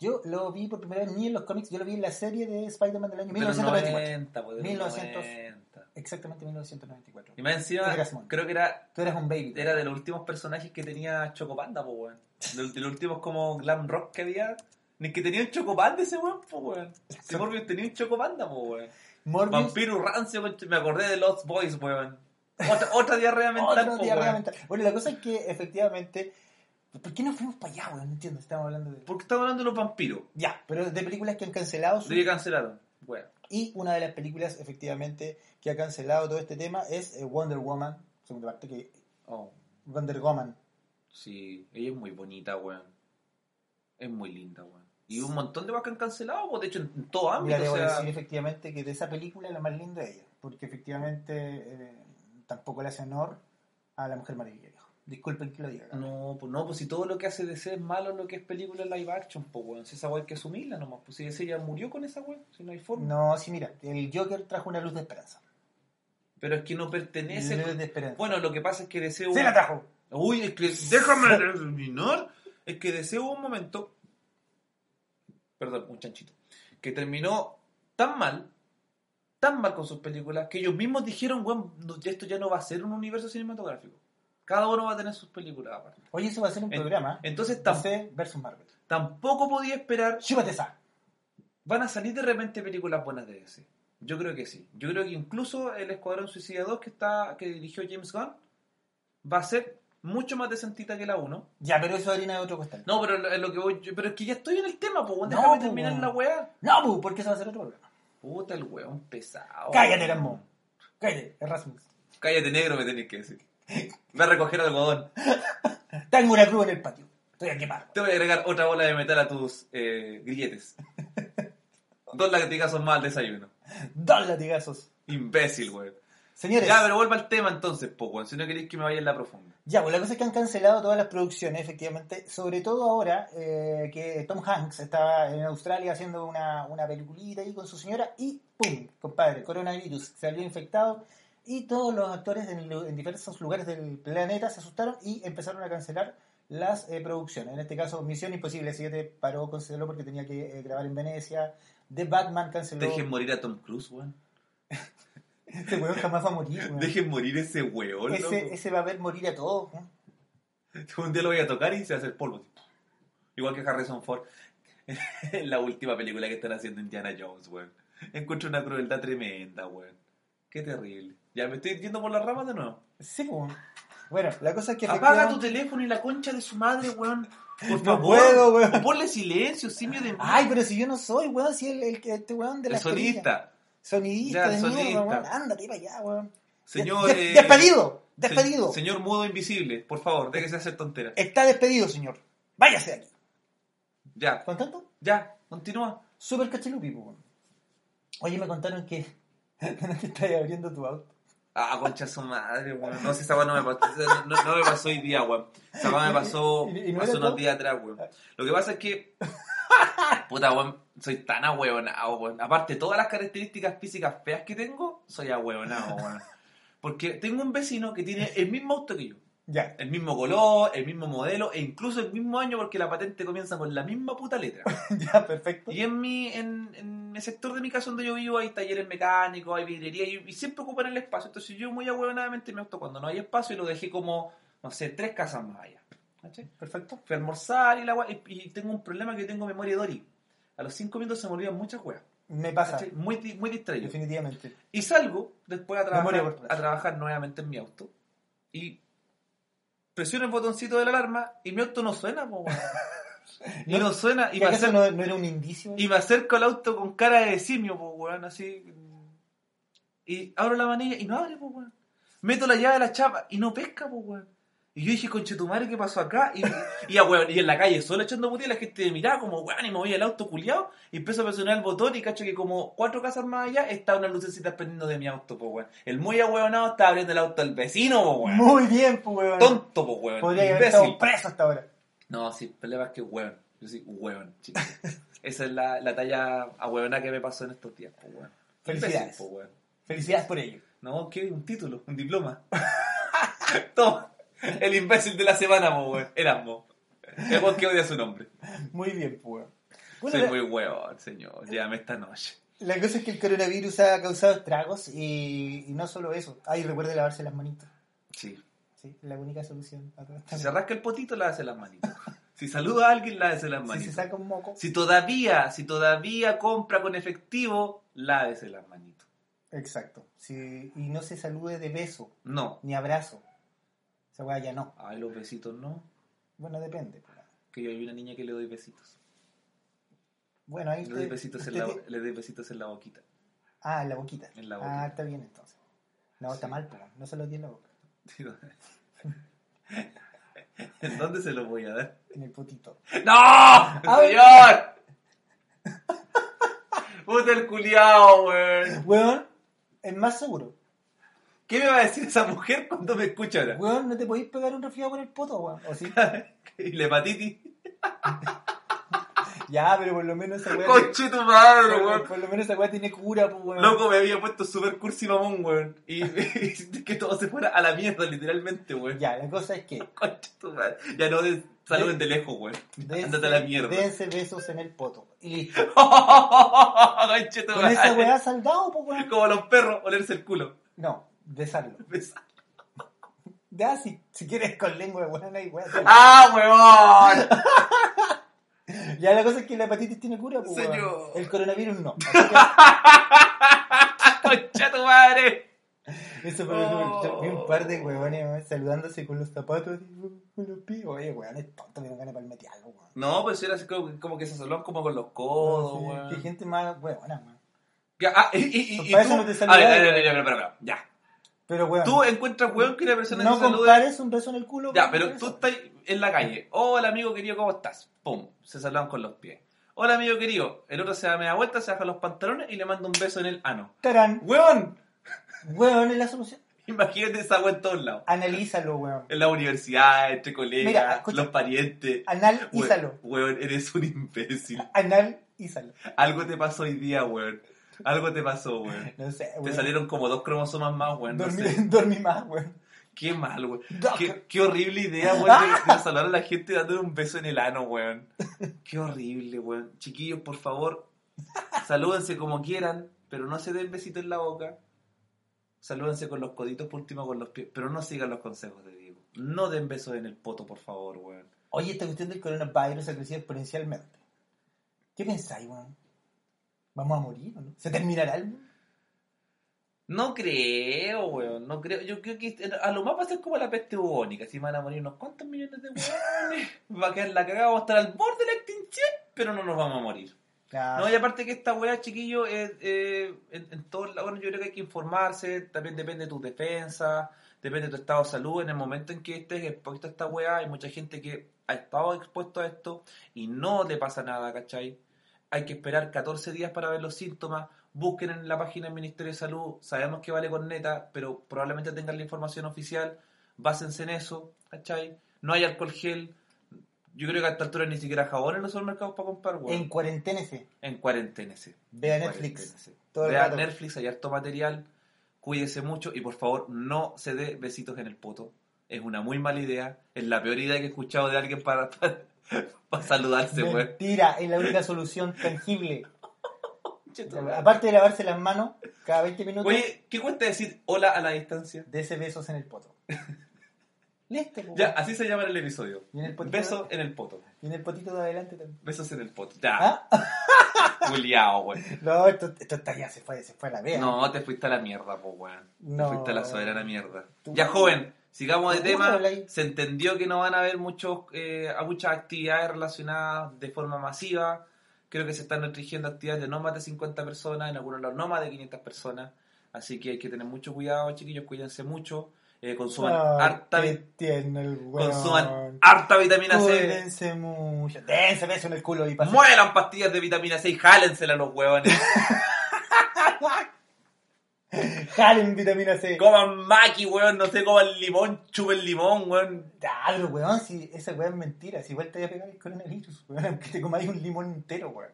Yo lo vi por primera vez ni en los cómics, yo lo vi en la serie de Spider-Man del año De los 1994. 90, pues, de los 1900. 90. Exactamente 1994. Y más encima, creo que era, Tú eras un baby. era de los últimos personajes que tenía Chocopanda, pues, weón. De, de los últimos como glam rock que había. Ni que tenía un Chocopanda ese weón, pues, weón. Si Morbius tenía un Chocopanda, pues, weón. Morbius, Vampiro rancio, me acordé de Lost Boys, weón. Otra, otra diarrea mental, otro pues, diarrea weón. mental. Bueno, la cosa es que efectivamente. ¿Por qué no fuimos para allá, weón? No entiendo, estamos hablando de. Porque estamos hablando de los vampiros. Ya, pero de películas que han cancelado. su- De que cancelaron. Weón. Y una de las películas, efectivamente, que ha cancelado todo este tema es eh, Wonder Woman, segunda parte, que Oh, Wonder Woman. sí. Ella es muy bonita, weón. Es muy linda, weón. Y un montón de vacas que han cancelado, pues, de hecho, en, todo ámbito. Mira, le o sea, decir efectivamente que de esa película lo más lindo es ella, porque efectivamente eh, tampoco le hace honor a la Mujer Maravilla. Disculpen que lo diga. No, pues no, pues si todo lo que hace DC es malo lo que es película live action, pues weón, si esa weá hay que asumirla nomás, pues si DC ya murió con esa weá, si no hay forma. No, sí, mira, el Joker trajo una luz de esperanza. Pero es que no pertenece. Luz de esperanza. Bueno, lo que pasa es que DC hubo- ¡Sí la trajo! Uy, es que déjame terminar. Es que DC hubo un momento. Perdón, un chanchito. Que terminó tan mal, tan mal con sus películas, que ellos mismos dijeron, weón, no, esto ya no va a ser un universo cinematográfico. Cada uno va a tener sus películas aparte. Oye, eso va a ser un En- programa. Entonces DC versus Marvel. tampoco podía esperar Chúpate esa. ¿Van a salir de repente películas buenas de DC? Yo creo que sí. Yo creo que incluso el Escuadrón Suicida 2 que, está, que dirigió James Gunn va a ser mucho más decentita que la 1. Ya, pero eso es harina de otro costal. No, pero lo, lo que voy, yo- pero es que ya estoy en el tema, pues No, déjame po, terminar weón. la weá. No, pu, porque eso va a ser otro programa. Puta el weón pesado. Cállate, Erasmo. Cállate, Erasmus. Cállate negro me tenés que decir. Ve a recoger algodón. Tengo una cruz en el patio. Estoy a quemar. Te voy a agregar otra bola de metal a tus eh, grilletes. Dos latigazos más al desayuno. Dos latigazos. Imbécil, weón. Señores, Ya, pero vuelva al tema entonces, po, weón. Si no queréis que me vaya en la profunda. Ya, pues la cosa es que han cancelado todas las producciones, efectivamente, sobre todo ahora eh, que Tom Hanks estaba en Australia haciendo una, una peliculita ahí con su señora y ¡pum! Compadre, coronavirus, salió infectado y todos los actores en, en diversos lugares del planeta se asustaron y empezaron a cancelar las eh, producciones. En este caso, Misión Imposible 7 paró, canceló porque tenía que eh, grabar en Venecia. The Batman canceló. Dejen morir a Tom Cruise, weón. Ese weón jamás va a morir, weón. Dejen morir ese weón, loco. Ese, ese va a ver morir a todos. weón. Un día lo voy a tocar y se a hacer polvo. Igual que Harrison Ford en la última película que están haciendo Indiana Jones, weón. Encuentro una crueldad tremenda, weón. Qué terrible. Ya me estoy yendo por las ramas de nuevo. Sí, pues. Bueno, la cosa es que. Apaga tu teléfono y la concha de su madre, weón. Por No favor. puedo, weón. Ponle silencio, simio de Ay, pero si yo no soy, weón, si el, el, este weón de El la sonidista. Sonidista Ya, de mierda, sonidista. weón. Ándate para allá, weón. Señor. Eh, despedido, se- despedido. señor mudo invisible, por favor, déjese hacer tonteras. Está despedido, señor. Váyase de aquí. Ya, ¿Con tanto? ya, continúa. Súper cachilupi, pues, weón. Oye, me contaron que. te estás abriendo tu auto. Ah, concha su madre, weón. No sé, esa weá no me pasó, no, no me pasó hoy día, weón. Esa weá me pasó ¿Y- y no hace unos todo? días atrás, weón. Lo que pasa es que Puta, weón, soy tan ahueonado, weón. Aparte, todas las características físicas feas que tengo, soy ahueonado, weón. Porque tengo un vecino que tiene el mismo auto que yo. Ya. El mismo color, el mismo modelo e incluso el mismo año porque la patente comienza con la misma puta letra. Ya, perfecto. Y en mi, en, en el sector de mi casa donde yo vivo hay talleres mecánicos, hay vidrería y, y siempre ocupan el espacio. Entonces yo muy ahueonadamente me auto cuando no hay espacio y lo dejé como, no sé, tres casas más allá. Perfecto. Fui a almorzar y, la y, y tengo un problema que tengo memoria Dori. A los cinco minutos se me olvidan muchas weas. Me pasa. Muy, muy distraído. Definitivamente. Y salgo después a trabajar, a trabajar nuevamente en mi auto. Y presiono el botoncito de la alarma y mi auto no suena, po, weón. Y No, no suena. Y ¿Y me, acaso acer- no, no era un indicio? y me acerco al auto con cara de simio, po, weón, así. Y abro la manilla y no abre, po, weón. Meto la llave de la chapa y no pesca, po, weón. Y yo dije, conche tu madre, ¿qué pasó acá? Y, y, weón, y en la calle, solo echando putillas, la gente me miraba como, weón, y me voy al auto culiado. Y empiezo a presionar el botón y cacho que como cuatro casas más allá está una lucecita prendiendo de mi auto, po, weón. El muy ahueonado estaba abriendo el auto del vecino, po, weón. Muy bien, pues, weón. Tonto, po, weón. Podría haber estado preso hasta ahora. No, sí, el problema es que hueón. Yo soy hueón, chicos. Esa es la, la talla ahueonada que me pasó en estos días, pues hueón. Felicidades. Imbécil, po, hueón. Felicidades por ello. No, ¿qué? Un título, un diploma. Toma. El imbécil de la semana, po, hueón. Erasmo. El hueón que odia su nombre. Muy bien, pues, weón. Bueno, Soy la, muy hueón, señor. Llévame esta noche. la cosa es que el coronavirus ha causado estragos y, y no solo eso. Ay, recuerde lavarse las manitos. Sí. Sí, es la única solución. a todo esto. Si se rasca el potito, lávese las manitos. Si saluda a alguien, lávese las Si manitos. se saca un moco. Si todavía, si todavía compra con efectivo, lávese las manitos. Exacto. Sí, y no se salude de beso No. ni abrazo. Esa weá ya no. Ay, los besitos no. Bueno, depende. pues. Que yo hay una niña que le doy besitos. Bueno, ahí Le doy usted- besitos, en la, te- le doy besitos en la boquita. Ah, en la boquita. En la Ah, boquita. está bien entonces. No, está mal, pues. No se lo di en la boca. ¿En dónde se lo voy a dar? En el potito. ¡No! ¡Señor! Puta el culiao, weón. Weón, es más seguro. ¿Qué me va a decir esa mujer cuando me escucha ahora? Weón, no te podéis pegar un resfriado con el poto, weón. O sí. ¿Y la hepatitis? Ya, pero por lo menos esa weá. ¡Conche tu madre, weón! por lo menos esa weá tiene cura, pues, weón. Loco, me había puesto super cursi mamón, weón. Y, y que todo se fuera a la mierda, literalmente, weón. Ya, la cosa es que. Conche tu madre. Ya no de, saluden de lejos, weón. Ándate a la mierda. Dense besos en el poto. Y listo. Conche tu Con esa weá salgado, pues, weón. Como los perros, olerse el culo. No, besarlo. Besa- Ya, si, si quieres con lengua de weón, ahí, weón. ¡Ah, huevón! Ya, la cosa es que la hepatitis tiene cura, pues. Señor. El coronavirus no. ¡Concha tu madre! que eso fue que Oh. vi un par de weón, saludándose con los zapatos, los pies. Oye, weón, es tonto, me ganas de palmetearlo, weón. No, pues era así como, como que se saludan como con los codos, Sí, weón. Qué gente más weona, weón. Ya, ah, y, y, y, y Para eso no te saludas. a ver, a ver, a ver, a ver, a ver, ya. Pero, weón, Tú encuentras, weón, que una persona no te saluda... compares un beso en el culo. Ya, pero tú estás en la calle. Hola, amigo querido, ¿cómo estás? Pum, se saludan con los pies. Hola, amigo querido. El otro se da media vuelta, se baja los pantalones y le manda un beso en el ano. Tarán. ¡Weón! Weón, es la solución. Imagínate esa weón en todos lados. Analízalo, weón. En la universidad, entre colegas, Mira, escucha. los parientes. Analízalo. Weón, eres un imbécil. Analízalo. Algo te pasó hoy día, weón. Algo te pasó, weón. No sé, Te weón. salieron como dos cromosomas más, weón. No Dormí, sé. dormí más, weón. Qué mal, weón. Qué, qué horrible idea, weón, de, de saludar a la gente dándole un beso en el ano, weón. Qué horrible, weón. Chiquillos, por favor, salúdense como quieran, pero no se den besito en la boca. Salúdense con los coditos, por último con los pies, pero no sigan los consejos de Diego. No den besos en el poto, por favor, weón. Oye, esta cuestión del coronavirus ha crecido exponencialmente. ¿Qué pensáis, weón? ¿Vamos a morir o no? ¿Se terminará el mundo? No creo, weón, no creo. Yo creo que a lo más va a ser como la peste bubónica. Si van a morir unos cuantos millones de weones, va a quedar la cagada, vamos a estar al borde de la extinción, pero no nos vamos a morir. Ah, No, y aparte que esta weá, chiquillo, eh, eh, en, en todos lados, bueno, yo creo que hay que informarse, también depende de tus defensas, depende de tu estado de salud, en el momento en que estés expuesto a esta weá, hay mucha gente que ha estado expuesto a esto y no le pasa nada, ¿cachai? Hay que esperar 14 días para ver los síntomas, busquen en la página del Ministerio de Salud, sabemos que vale con neta, pero probablemente tengan la información oficial, básense en eso, ¿cachai? No hay alcohol gel, Yo creo que a esta altura ni siquiera jabón en los supermercados para comprar, weón. En cuarenténese. En cuarentena, sí. Vea Netflix. Todo el Vea rato. Netflix, hay harto material. Cuídese mucho y por favor no se dé besitos en el poto. Es una muy mala idea. Es la peor idea que he escuchado de alguien para, para, saludarse, weón. Mentira, es la única solución tangible. Aparte de lavarse las manos cada 20 minutos, Oye, ¿qué cuesta decir hola a la distancia? dese besos en el poto. Listo, po. Ya, así se llama el episodio. ¿Y en el? Besos en el poto. Y en el potito de adelante también. Besos en el poto. Ya, ¿Ah? Juliao, weón. No, esto, esto está ya se fue, se fue a la vea. No, te fuiste a la mierda, po, weón. No. Te fuiste a la soberana mierda. Ya, joven, sigamos de tema. Se entendió que no van a haber muchos, eh, a muchas actividades relacionadas de forma masiva. Creo que se están restringiendo actividades de no más de 50 personas, en algunos lados no más de 500 personas. Así que hay que tener mucho cuidado, chiquillos, cuídense mucho. Eh, consuman, Ay, harta, consuman harta vitamina C. Cuídense mucho. Dense beso en el culo y pasen. Muelan pastillas de vitamina C y jálensela a los huevones. Jalen vitamina C. coman maqui, weón, no sé, coman limón, chupen limón, weón. Pero weón, si esa weón es mentira. Si igual te voy a pegar el coronavirus, weón. Aunque te comáis un limón entero, weón.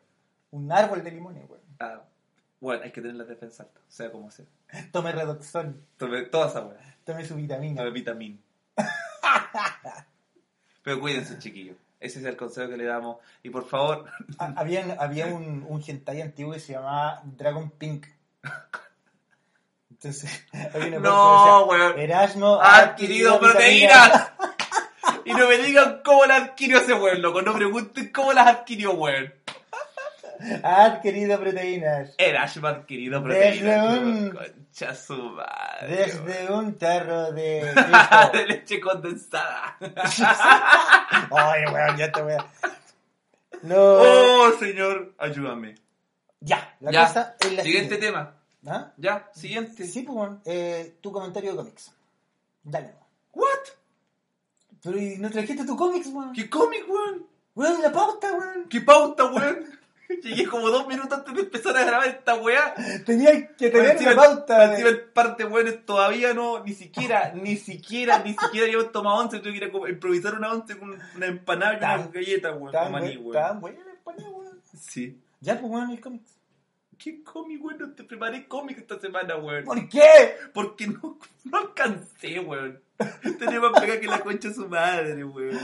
Un árbol de limones, weón. Ah, bueno, hay que tener la defensa alta, sea como sea. Tome redoxón. Tome toda esa weá. Tome su vitamina. Tome vitamina. Pero cuídense, chiquillos. Ese es el consejo que le damos. Y por favor, había había un, un hentai antiguo que se llamaba Dragon Pink. Entonces, había una No, weón. Erasmo ha adquirido proteínas. Y no me digan cómo las adquirió ese weón, loco. No pregunten cómo las adquirió, weón. Ha adquirido proteínas. Erasmo ha adquirido Desde proteínas. un- Concha su madre. Desde un tarro de de leche condensada. Oye, weón, ya te voy a... No. Oh, señor, ayúdame. Ya, la ya. cosa es la Siguiente siguiente. tema. ¿Ah? Ya, siguiente. Sí, pues. Eh, tu comentario de cómics. Dale. What? Pero ¿y no trajiste tu cómics, weón? ¿Qué cómic, weón? Weón, la pauta, weón. ¿Qué pauta, weón? Llegué como dos minutos antes de empezar a grabar esta weá. Tenía que tener una pauta. encima el parte, weón, todavía no, ni siquiera, ni siquiera, ni siquiera yo tomado once, tuve que ir a improvisar una once con una empanada y una galleta, weón, Tan maní, weón. tan buena la España, weón. Sí. Ya, pues, weón, el cómics. ¿Qué cómic, weón? No te preparé cómic esta semana, weón. ¿Por qué? Porque no, no alcancé, weón. Tenía más pega que la concha de su madre, weón.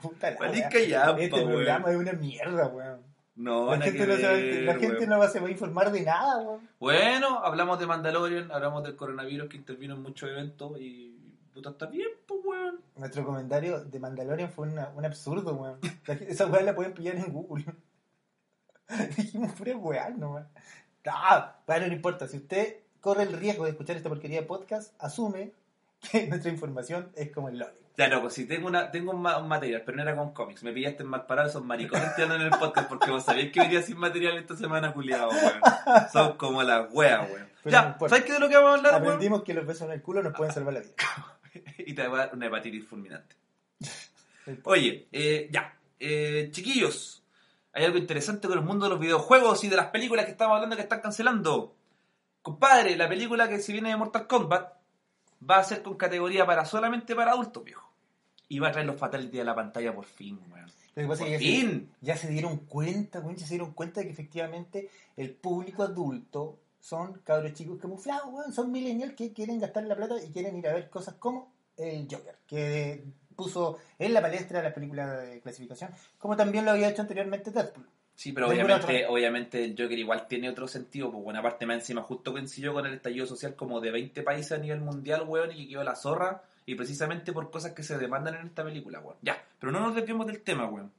Puta la weá. callampa, Este weón. programa es una mierda, weón. No, La gente, que no, ver, la gente weón. no se va a informar de nada, weón. Bueno, hablamos de Mandalorian, hablamos del coronavirus que intervino en muchos eventos y puta está bien, pues weón. Nuestro comentario de Mandalorian fue una- un absurdo, weón. Esa weá la pueden pillar en Google. Dijimos pura weá, no, weón. Ah, bueno, no importa. Si usted corre el riesgo de escuchar esta porquería de podcast, asume que nuestra información es como el lobby. Ya no, pues si tengo una, tengo un, ma- un material, pero no era con cómics. Me pillaste en mal parado, esos maricones que andan en el podcast porque vos sabías que venía sin material esta semana, culiado, weón. Son como las weas, weón. No Ya, importa. ¿sabes qué de lo que vamos a hablar, weón? Aprendimos que los besos en el culo nos pueden salvar la vida. y te va a dar una hepatitis fulminante. Oye, eh, ya. Eh, chiquillos, hay algo interesante con el mundo de los videojuegos y de las películas que estamos hablando que están cancelando. Compadre, la película que se viene de Mortal Kombat va a ser con categoría para solamente para adultos, viejo. Y va a traer los Fatality a la pantalla por fin, weón. Lo que pasa Por es que ya se, fin. ya se dieron cuenta, weón, ya se dieron cuenta de que efectivamente el público adulto son cabros chicos camuflados, weón, son millennials que quieren gastar la plata y quieren ir a ver cosas como el Joker, que puso en la palestra la película de clasificación, como también lo había hecho anteriormente Deadpool. Sí, pero obviamente, obviamente el Joker igual tiene otro sentido, pues buena parte más encima justo coincidió con el estallido social como de 20 países a nivel mundial, weón, y que quedó la zorra, y precisamente por cosas que se demandan en esta película, weón. Ya, pero no nos desviemos del tema, weón.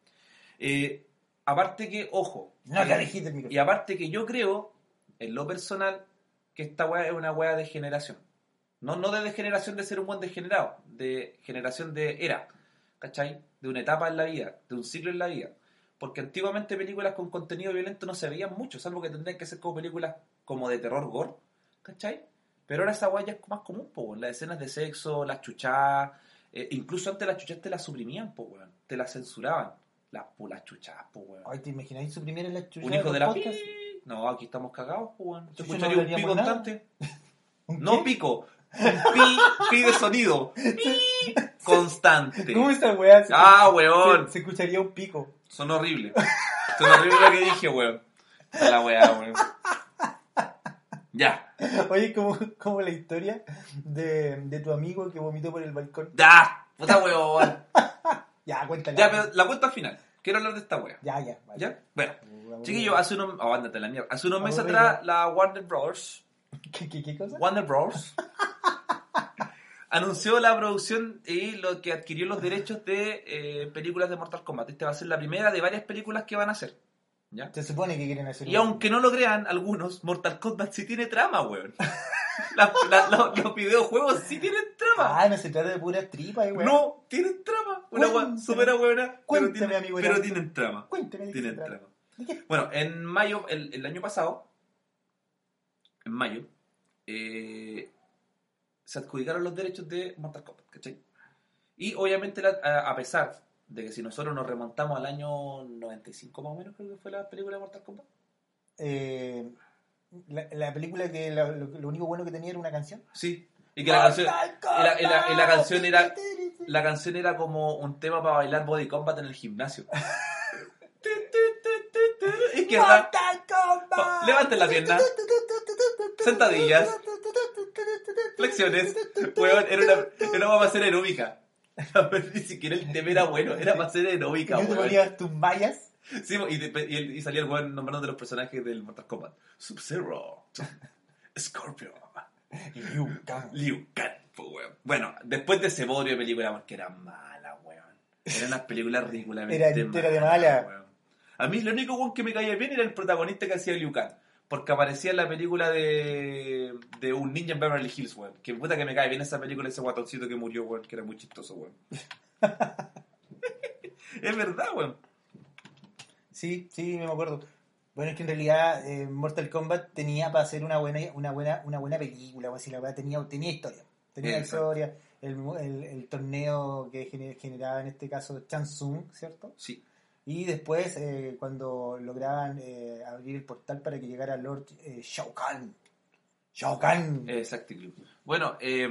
Eh, aparte que, ojo, No y- dijiste aparte que yo creo, en lo personal, que esta weá es una weá de generación. No, no de degeneración de ser un buen degenerado, de generación de era, ¿cachai? De una etapa en la vida, de un ciclo en la vida. Porque antiguamente películas con contenido violento no se veían mucho, salvo que tendrían que ser como películas como de terror gore, ¿cachai? Pero ahora esa weá ya es más común, po, las escenas de sexo, las chuchadas, eh, incluso antes las chuchadas te las suprimían, po, weón. te las censuraban. Las, po, las chuchadas, po, weón. Ay, ¿te imagináis suprimir en la chucha Un hijo de la podcasts? pi. No, aquí estamos cagados, pues, weón. No escucharía un pico constante. ¿Un No pico, pi, pi de sonido. Pi constante. ¿Cómo esta weá? Se, Ah, weón. se, se escucharía un pico. Son horribles. Son horribles lo que dije, weón. Está la weá, weón. Ya. Oye, como, como la historia de, de tu amigo que vomitó por el balcón. Ya. Puta weón. Ya, cuéntala. Ya, pero la cuenta final. Quiero hablar de esta weá. Ya, ya. vale. ¿Ya? Bueno. Chiquillo, hace unos... Oh, ándate la mierda. Hace unos meses atrás, la Warner Bros. ¿Qué, qué, qué cosa? Warner Bros. Anunció la producción y lo que adquirió los derechos de eh, películas de Mortal Kombat. Esta va a ser la primera de varias películas que van a hacer. ¿Ya? Se supone que quieren hacer Y aunque no lo crean algunos, Mortal Kombat sí tiene trama, weón. La- la- lo- los videojuegos sí tienen trama. Ah, no se trata de puras tripas, weón. No, tienen trama. Una weón súper buena, pero, tienen, amigo pero tienen trama. Cuéntame. ¿de qué Tienen trama. Bueno, en mayo, el, el año pasado, en mayo, eh, se adjudicaron los derechos de Mortal Kombat, ¿cachai? Y obviamente, la- a, a pesar de que si nosotros nos remontamos al año 95 más o menos, creo que fue la película de Mortal Kombat. Eh, la, la película que la- lo, lo único bueno que tenía era una canción. Sí. Y que la canción, Mortal y la- canción era- la canción era como un tema para bailar body combat en el gimnasio. Izquierda, Mortal Kombat. Levanten la pierna. Sentadillas. Flexiones. Weón, era una, era para hacer aeróbica. Ni siquiera el tema era bueno, era para Y aeróbica, tú weón. ponías tus mallas. Sí, y, de- y el- y salía el weón nombrando de los personajes del Mortal Kombat. Sub-Zero, Scorpio, Liu Kang. Liu Kang, weón. Bueno, después de ese bodrio de película, porque era mala, weón. Eran unas películas ridículamente Era entera de mala. weón. A mí lo único weón que me caía bien era el protagonista que hacía Liu Kang. Porque aparecía en la película de, de un ninja en Beverly Hills, weón. Que puta que me cae bien esa película, ese guatoncito que murió, weón, que era muy chistoso, weón. es verdad, weón. Sí, sí, me acuerdo. Bueno, es que en realidad eh, Mortal Kombat tenía para hacer una buena una buena una buena película, o así la verdad tenía tenía historia. Tenía historia, el, el, el torneo que gener- generaba en este caso Chansung, ¿cierto? Sí. Y después eh, cuando lograban eh, abrir el portal para que llegara Lord eh, Shao Kahn. Shao Kahn. Exacto. Bueno, eh,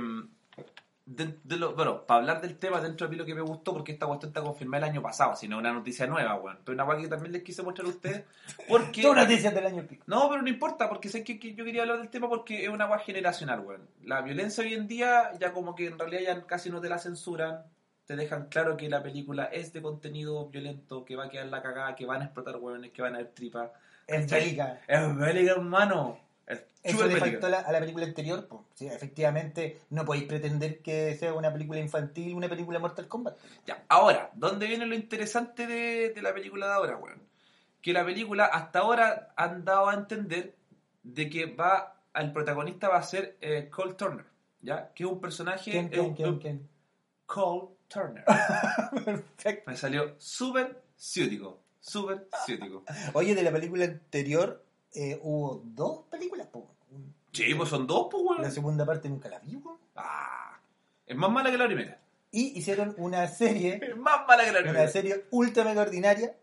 de, de lo- bueno, para hablar del tema, dentro de mí lo que me gustó, porque esta cuestión está confirmada el año pasado, si no es una noticia nueva, weón. Pero una weá que también les quise mostrar a ustedes, porque... Son noticias del año pico. No, pero no importa, porque sé que, que yo quería hablar del tema porque es una weá generacional, weón. La violencia hoy en día, ya como que en realidad ya casi no te la censuran, te dejan claro que la película es de contenido violento, que va a quedar la cagada, que van a explotar weones, que van a haber tripas. Es bélica. Es bélica, hermano. Es Eso le faltó a la, película anterior. pues. Sí, efectivamente, no podéis pretender que sea una película infantil, una película Mortal Kombat. Ya, ahora, ¿dónde viene lo interesante de, de la película de ahora, weón? Que la película hasta ahora han dado a entender de que va, el protagonista va a ser eh, Cole Turner, ¿ya? Que es un personaje... ¿Quién, quién, un- quién, quién? Cole Turner. Perfecto. Me salió súper ciútico, súper ciútico. Oye, de la película anterior eh, hubo dos películas, po. Sí, pues son dos, pues, weón. La segunda parte nunca la vi, po. Ah, es más mala que la primera. Y hicieron una serie, Es más mala que la una primera. serie ultra mega ordinaria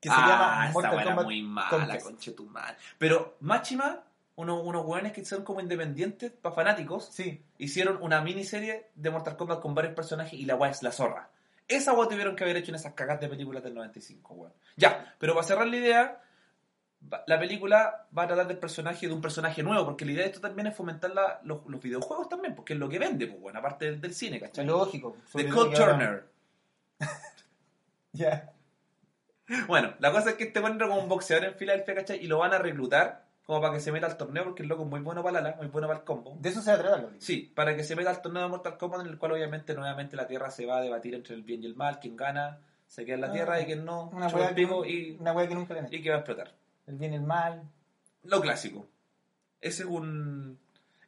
que se ah, llama Mortal era Kombat muy mala, conchetumal. Pero, máxima, unos, unos weones que son como independientes, para fanáticos, Sí, hicieron una miniserie de Mortal Kombat con varios personajes y la weá es la zorra. Esa weá tuvieron que haber hecho en esas cagas de películas del 95, weón. Ya, pero para cerrar la idea, la película va a tratar del personaje de un personaje nuevo, porque la idea de esto también es fomentar la- los, los videojuegos también, porque es lo que vende, pues, bueno, aparte del, del cine, ¿cachai? lógico. De Cole que ahora- Turner. Ya. Bueno, la cosa es que este bueno era como un boxeador en Filadelfia, ¿cachai? Y lo van a reclutar como para que se meta al torneo, porque el loco es muy bueno para la muy bueno para el combo. De eso se va a tratar la película. Sí, para que se meta al torneo de Mortal Kombat en el cual obviamente nuevamente la Tierra se va a debatir entre el bien y el mal, quien gana se queda en la Ah, Tierra y quien no, Una el que, y, una que nunca le y que va a explotar. El bien y el mal. Lo clásico. Ese es un...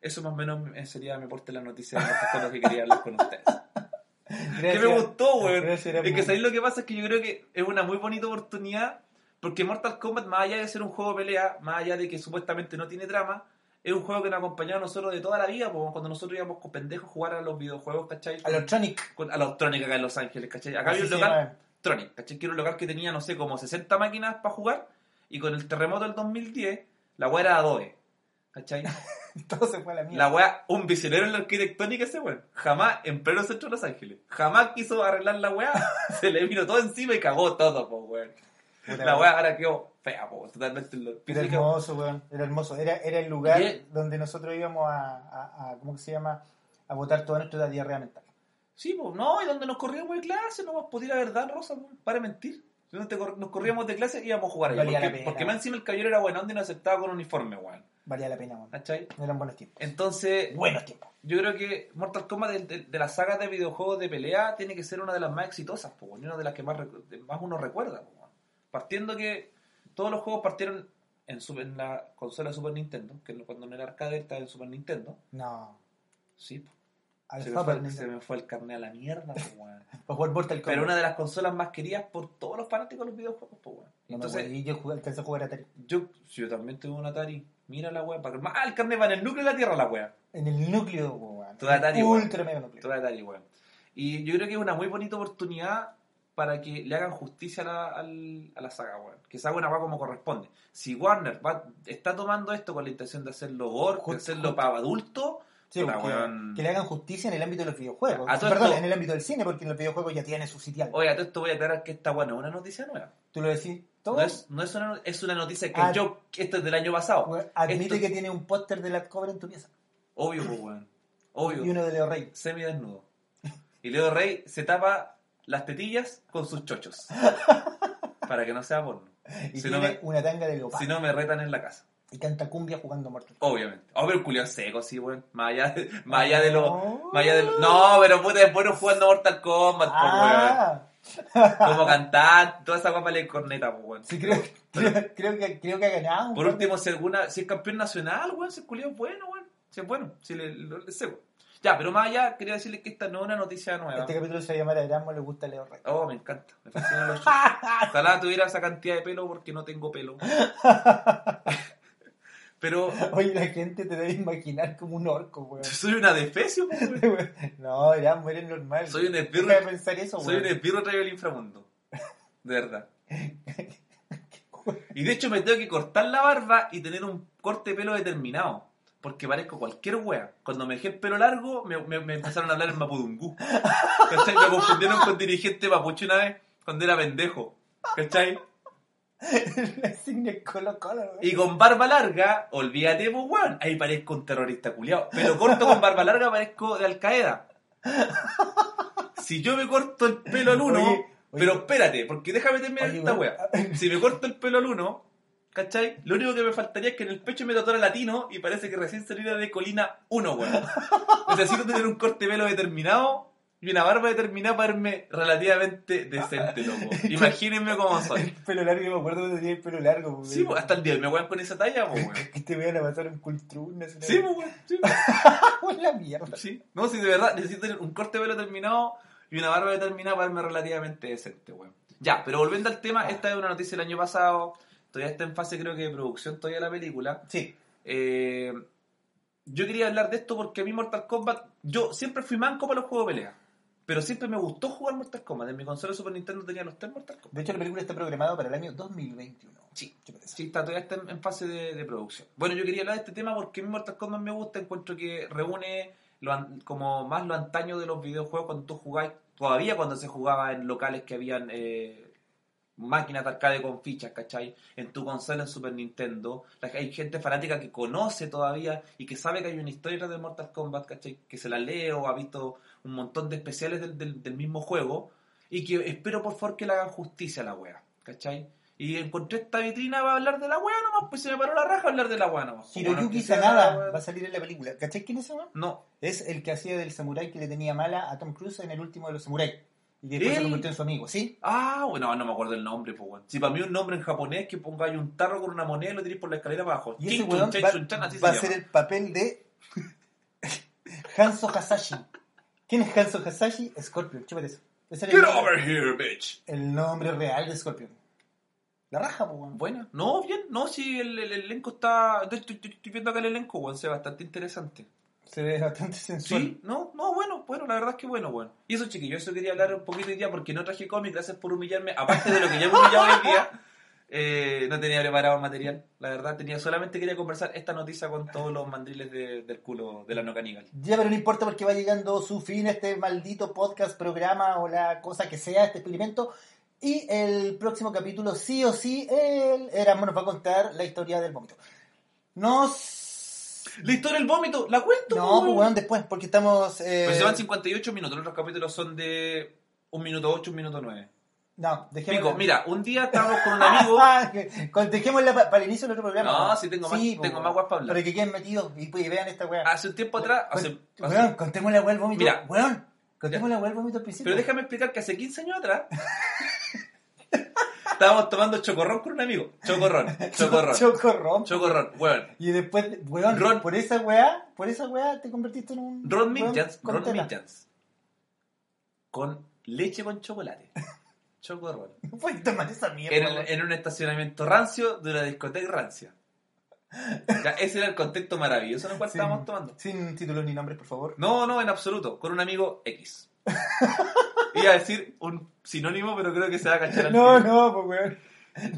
Eso más o menos sería mi aporte en la noticia de cosas que quería hablar con ustedes. que me gustó, weón. Es que sabéis lo que pasa es que yo creo que es una muy bonita oportunidad porque Mortal Kombat, más allá de ser un juego de pelea, más allá de que supuestamente no tiene trama, es un juego que nos ha acompañado a nosotros de toda la vida, po, cuando nosotros íbamos con pendejos a jugar a los videojuegos, ¿cachai? A los Tronic. A los Tronic acá en Los Ángeles, ¿cachai? Acá había un local. Tronic, ¿cachai? Que era un local que tenía, no sé, como 60 máquinas para jugar y con el terremoto del 2010, la weá era Adobe, ¿cachai? Todo se fue a la mierda. La weá, un visionario en la arquitectónica ese weón. Jamás, en pleno centro de Los Ángeles, jamás quiso arreglar la weá. se le vino todo encima y cagó todo, po, weón. Puta La weá. ahora quedó fea, po, totalmente. en lo- Era hermoso, weón. Era hermoso. Era, era el lugar Y es- donde nosotros íbamos a, a, a- ¿cómo que se llama? A botar toda nuestra diarrea mental. Sí, pues no, y donde nos corríamos de clase, no más podía la verdad, Rosa, para mentir. Nos corríamos de clase íbamos a jugar ahí. Valía la Porque, pena. porque más encima el caballero era bueno, donde nos aceptaba con uniforme, weón. Valía la pena, weón. ¿Cachai? Eran buenos tiempos. Entonces, Buenos tiempos. yo creo que Mortal Kombat de, de, de las sagas de videojuegos de pelea tiene que ser una de las más exitosas, po, y una de las que más, más uno recuerda. po, weón. Partiendo que todos los juegos partieron en, Super- en la consola Super Nintendo, que cuando no era arcade estaba en Super Nintendo. No. Sí. Al se, me fue, se Nintendo. me fue el carnet a la mierda, jugar Mortal Kombat. Pero una de las consolas más queridas por todos los fanáticos de los videojuegos, pues, weón. No Entonces, yo jugué, alcancé a jugar Atari. yo, si yo también tuve un Atari. Mira la weá. Para que... Ah, el carnet va en el núcleo de la tierra, la weá. En el núcleo, weón. Todo Atari. Ultra mega núcleo. Todo Atari, weón. Y yo creo que es una muy bonita oportunidad para que le hagan justicia a la, a la saga, weón. Que se haga una weá como corresponde. Si Warner va- está tomando esto con la intención de hacerlo gore, de hacerlo para adulto, Sí, weón. que le hagan justicia en el ámbito de los videojuegos. A Perdón, esto- en el ámbito del cine, porque en los videojuegos ya tiene su sitial. Oye, a todo esto voy a aclarar que esta weá no es una noticia nueva. Tú lo decís todo. No es, no es, una, es una noticia que Ah. yo, esto es del año pasado. Weón, Admite Esto- que tiene un póster de la cobra en tu pieza. Obvio, pues, weón. Obvio. Y uno de Leo Rey. Semidesnudo. Y Leo Rey se tapa las tetillas con sus chochos. Para que no sea porno. Y Si no tiene me- una tanga de leopardo. Si no, me retan en la casa. Y canta cumbia jugando Mortal Kombat. Obviamente. Oh, pero el culiao seco, sí, weón. Más allá de, más allá de lo. No. Más allá de lo- No, pero puta, es bueno jugando Mortal Kombat, Ah, weón. Como cantar, toda esa guapa le corneta, weón. sí, creo, creo, creo que, creo que ha ganado. Por último, si alguna, si es campeón nacional, weón, si el culiao es bueno, weón. Si es bueno, si le, lo- le seco. Ya, pero más allá, quería decirles que esta no es una noticia nueva. Este capítulo se va a llamar Erasmo le gusta Leo Rey. Oh, me encanta. Me fascinan los chochos. Ojalá tuviera esa cantidad de pelo porque no tengo pelo. Pero Oye, la gente te debe imaginar como un orco, weón. soy una defecio, weón. No, Erasmo, eres normal. Soy un esbirro. Deja de pensar eso, Soy un esbirro traído del inframundo. De verdad. Y de hecho me tengo que cortar la barba y tener un corte de pelo determinado. Porque parezco cualquier wea. Cuando me dejé el pelo largo, me, me- me empezaron a hablar en mapudungú. ¿Cachai? Me confundieron con dirigente mapuche una vez cuando era pendejo. ¿Cachai? Colo Colo. Y con barba larga, olvídate, pues, weón. Ahí parezco un terrorista culiao. Pero corto con barba larga parezco de Al Qaeda. Si yo me corto el pelo al uno, Oye, oye. pero espérate, porque déjame terminar Oye, esta wea. Si me corto el pelo al uno, ¿cachai? Lo único que me faltaría es que en el pecho me tatuara latino y parece que recién saliera de colina 1, weón. Necesito tener un corte de pelo determinado y una barba determinada para verme relativamente decente, loco. Imagínense cómo soy. El pelo largo, yo me acuerdo cuando tenía el pelo largo, weón. Sí, pues, hasta el día me weón con esa talla, weón. Que te vayan a pasar un cultrún. así, Sí, pues, weón. Sí, la mierda. sí. No, sí, de verdad, necesito tener un corte de pelo determinado y una barba determinada para verme relativamente decente, weón. Ya, pero volviendo al tema, esta es una noticia del año pasado. Todavía está en fase, creo que, de producción todavía la película. Sí. Eh, yo quería hablar de esto porque a mí Mortal Kombat, yo siempre fui manco para los juegos de pelea. Pero siempre me gustó jugar Mortal Kombat. En mi consola Super Nintendo tenía los tres Mortal Kombat. De hecho, la película está programada para el año 2021. Sí. Sí, está, todavía está en, fase de, de producción. Bueno, yo quería hablar de este tema porque a mí Mortal Kombat me gusta. Encuentro que reúne lo como más lo antaño de los videojuegos cuando tú jugáis. Todavía cuando se jugaba en locales que habían eh, máquinas de arcade con fichas, ¿cachai? En tu consola en Super Nintendo. Hay gente fanática que conoce todavía y que sabe que hay una historia de Mortal Kombat, ¿cachai? Que se la lee o ha visto un montón de especiales del, del- del mismo juego. Y que espero por favor que le hagan justicia a la wea, ¿cachai? Y encontré esta vitrina para hablar de la wea nomás, pues se me paró la raja hablar de la wea nomás. Hiroyuki Sanada va a salir en la película. ¿Cachai quién es ese? No, Es el que hacía del samurái que le tenía mala a Tom Cruise en el último de los samuráis. Y después se ¿Él? convirtió en su amigo, ¿sí? Ah, bueno, no me acuerdo el nombre, pues, weón. Si para mí un nombre en japonés que ponga ahí un tarro con una moneda y lo tiréis por la escalera abajo. Y ese weón va, a se ser el papel de Hanzo Hasashi. ¿Quién es Hanzo Hasashi? Scorpion, chúpate eso. Get el, over here, bitch. el nombre real de Scorpion. La raja, pues, weón. Buena. No, bien. No, sí, el, el- el elenco está... Estoy, estoy- estoy viendo acá el elenco, weón. Se ve bastante interesante. Se ve bastante sensual. Sí, no, no, bueno, bueno, la verdad es que bueno, bueno. Y eso, chiquillos, eso quería hablar un poquito hoy día porque no traje cómic, gracias por humillarme, aparte de lo que ya me he humillado hoy día. Eh, no tenía preparado material, la verdad. Tenía solamente quería conversar esta noticia con todos los mandriles de- del culo de la no caníbal. Ya, pero no importa porque va llegando su fin este maldito podcast, programa o la cosa que sea, este experimento. Y el próximo capítulo, sí o sí, el Erasmo nos va a contar la historia del vómito. Nos... La historia del vómito, ¿la cuento? No, pues weón? weón, después, porque estamos... eh, Pues se van 58 minutos, los otros capítulos son de un minuto 8, un minuto 9. No, dejemos... Pico, mira, un día estábamos con un amigo. Dejémosla pa- para el inicio del otro programa. No, weón. sí, tengo más- tengo pues, más weón. guas para hablar. Pero que queden metidos y, pues, y vean esta weá. Hace un tiempo atrás, hace, Con- hace- Weón, contemos la weá del vómito. Mira. Weón, contemos la weá del vómito al principio. pero déjame explicar que hace 15 años atrás estábamos tomando chocorrón con un amigo. Chocorrón, chocorrón, Chocorrón. chocorrón, weón. Y después, weón, Ron- por esa weá, por esa weá te convertiste en un... Ron weón con Ron tela. Con leche con chocolate. Chocorrón. No puedes tomar esa mierda, En, weón. en un estacionamiento rancio de una discoteca rancia. Ya, ese era el contexto maravilloso en el cual estábamos tomando. Sin títulos ni nombres, por favor. No, no, en absoluto. Con un amigo X. Iba a decir un sinónimo, pero creo que se va a cachar al No, tiro. no, pues weón.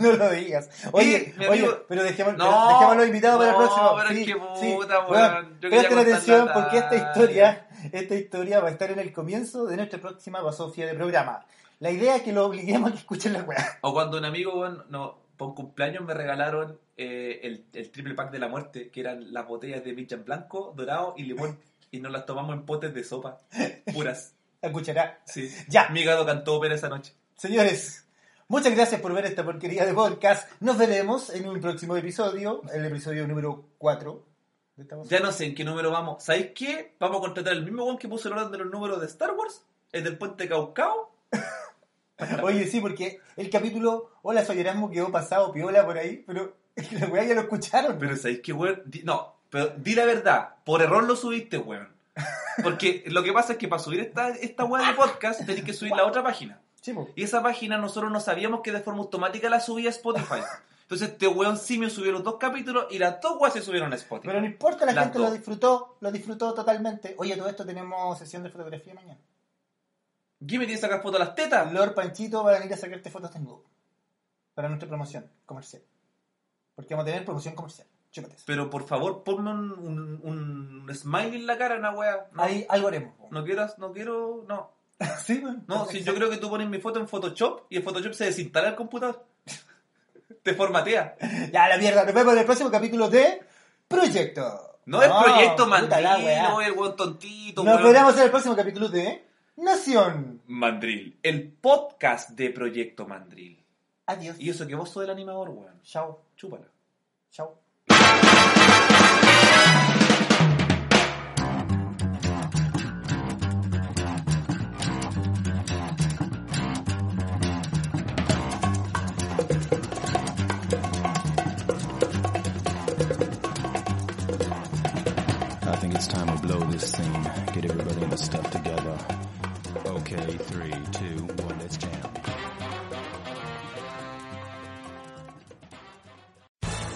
No lo digas. Oye, oye, amigo- pero dejemos, No, dejémoslo invitado para el no, próximo. pero es Sí, que sí, puta, weón. weón, yo Presten atención porque esta historia, esta historia va a estar en el comienzo de nuestra próxima basofia de programa. La idea es que lo obliguemos a que escuchen la weá. O cuando un amigo, weón, no, por cumpleaños me regalaron eh, el, el triple pack de la muerte, que eran las botellas de Michan blanco, dorado y limón. Y nos las tomamos en potes de sopa, puras. Escuchará. Sí. Ya. Mi gato cantó ópera esa noche. Señores, muchas gracias por ver esta porquería de podcast. Nos veremos en un próximo episodio, el episodio número 4. de esta basofia. Ya no sé en qué número vamos. ¿Sabéis qué? Vamos a contratar el mismo weón que puso el orden de los números de Star Wars, el del puente Caucao. Oye, sí, porque el capítulo Hola, soy Erasmo quedó pasado piola por ahí, pero la weá ya lo escucharon. Pero ¿sabéis qué, weón? No, pero di la verdad. Por error lo subiste, weón. Porque lo que pasa es que para subir esta, esta weá de podcast tenéis que subir la otra página. Sí. Y esa página nosotros no sabíamos que de forma automática la subía a Spotify. Entonces este weón simio subieron dos capítulos y las dos weas se subieron a Spotify. Pero no importa, la Las gente dos. lo disfrutó, lo disfrutó totalmente. Oye, todo esto tenemos sesión de fotografía mañana. ¿Quién me tiene que sacar fotos a las tetas? Lord Panchito va a venir a sacarte fotos desnudo. Para nuestra promoción comercial. Porque vamos a tener promoción comercial. Pero por favor, ponme un, un, un smile en la cara, una wea. No, Ahí algo haremos. po. no quiero, no quiero, no. sí, bueno, No, si yo creo que tú pones mi foto en Photoshop y en Photoshop se desinstala el computador. Te formatea. Ya, la mierda. Nos vemos en el próximo capítulo de Proyecto. No, es proyecto puta la mandril, weá. no el weón tontito. Nos weón. veremos en el próximo capítulo de Nación. Mandril, el podcast de Proyecto Mandril. Adiós. Y eso que vos sos el animador, weón. Chao. Chúpala. Chao. I think it's time to blow this scene. Get everybody in the stuff together. Okay, three, two,